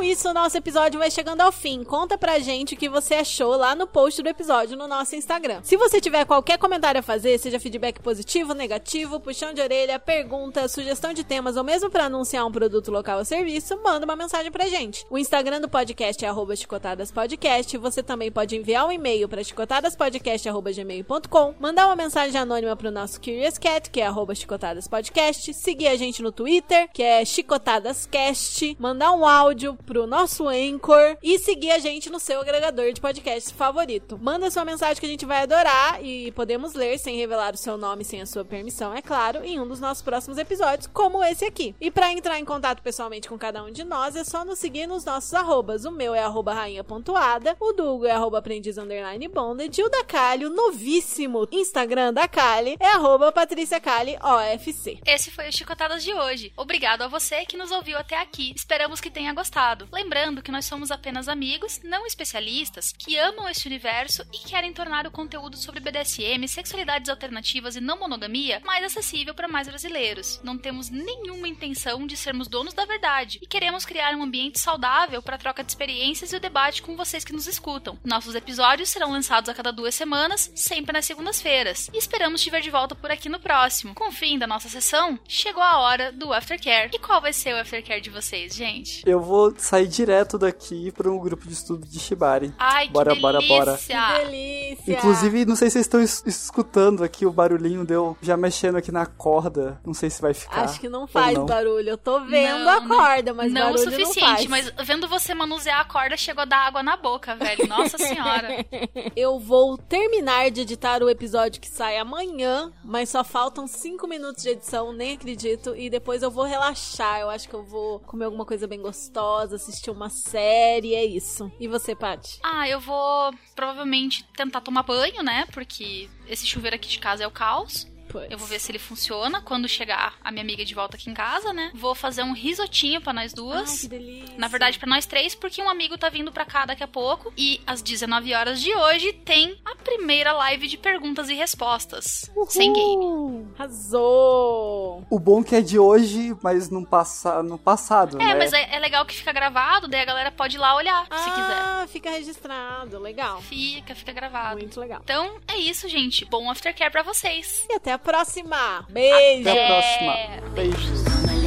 Com isso, o nosso episódio vai chegando ao fim. Conta pra gente o que você achou lá no post do episódio no nosso Instagram. Se você tiver qualquer comentário a fazer, seja feedback positivo, negativo, puxão de orelha, pergunta, sugestão de temas ou mesmo pra anunciar um produto local ou serviço, manda uma mensagem pra gente. O Instagram do podcast é chicotadaspodcast. Você também pode enviar um e-mail pra chicotadaspodcast.gmail.com, mandar uma mensagem anônima pro nosso Curious Cat, que é chicotadaspodcast, seguir a gente no Twitter, que é chicotadascast, mandar um áudio pro nosso Anchor e seguir a gente no seu agregador de podcast favorito. Manda sua mensagem que a gente vai adorar e podemos ler sem revelar o seu nome sem a sua permissão, é claro, em um dos nossos próximos episódios, como esse aqui. E pra entrar em contato pessoalmente com cada um de nós, é só nos seguir nos nossos arrobas. O meu é arroba rainha pontuada, o do Hugo é arroba aprendiz underline bonded, e o da Kali, o novíssimo Instagram da Kali, é arroba Patrícia Kali OFC. Esse foi o Chicotadas de hoje. Obrigado a você que nos ouviu até aqui. Esperamos que tenha gostado. Cuidado. Lembrando que nós somos apenas amigos, não especialistas, que amam este universo e querem tornar o conteúdo sobre BDSM, sexualidades alternativas e não monogamia mais acessível para mais brasileiros. Não temos nenhuma intenção de sermos donos da verdade e queremos criar um ambiente saudável para a troca de experiências e o debate com vocês que nos escutam. Nossos episódios serão lançados a cada duas semanas, sempre nas segundas-feiras, e esperamos te ver de volta por aqui no próximo. Com o fim da nossa sessão, chegou a hora do Aftercare. E qual vai ser o Aftercare de vocês, gente? Eu vou sair direto daqui para um grupo de estudo de Shibari. Ai, que Bora, bora, bora. delícia! Que delícia! Inclusive, não sei se vocês estão es- escutando aqui o barulhinho deu já mexendo aqui na corda. Não sei se vai ficar. Acho que não faz não. barulho. Eu tô vendo Não, a corda, mas não o barulho suficiente, não faz. mas vendo você manusear a corda, chegou a dar água na boca, velho. Nossa senhora. Eu vou terminar de editar o episódio que sai amanhã, mas só faltam 5 minutos de edição, nem acredito. E depois eu vou relaxar. Eu acho que eu vou comer alguma coisa bem gostosa, assistir uma série, é isso. E você, Paty? Ah, eu vou provavelmente tentar tomar banho, né? Porque esse chuveiro aqui de casa é o caos. Pois. Eu vou ver se ele funciona quando chegar a minha amiga de volta aqui em casa, né? Vou fazer um risotinho pra nós Ai, duas. que delícia. Na verdade, pra nós três, porque um amigo tá vindo pra cá daqui a pouco. E às 19 horas de hoje tem a primeira live de perguntas e respostas. Sem game. Arrasou! O bom que é de hoje, mas no, passa... no passado, É, né? mas é, é legal que fica gravado, daí a galera pode ir lá olhar, se quiser. Ah, fica registrado. Legal. Fica, fica gravado. Muito legal. Então é isso, gente. Bom aftercare pra vocês. E até a próxima. Beijo! Até a É. próxima. Beijos.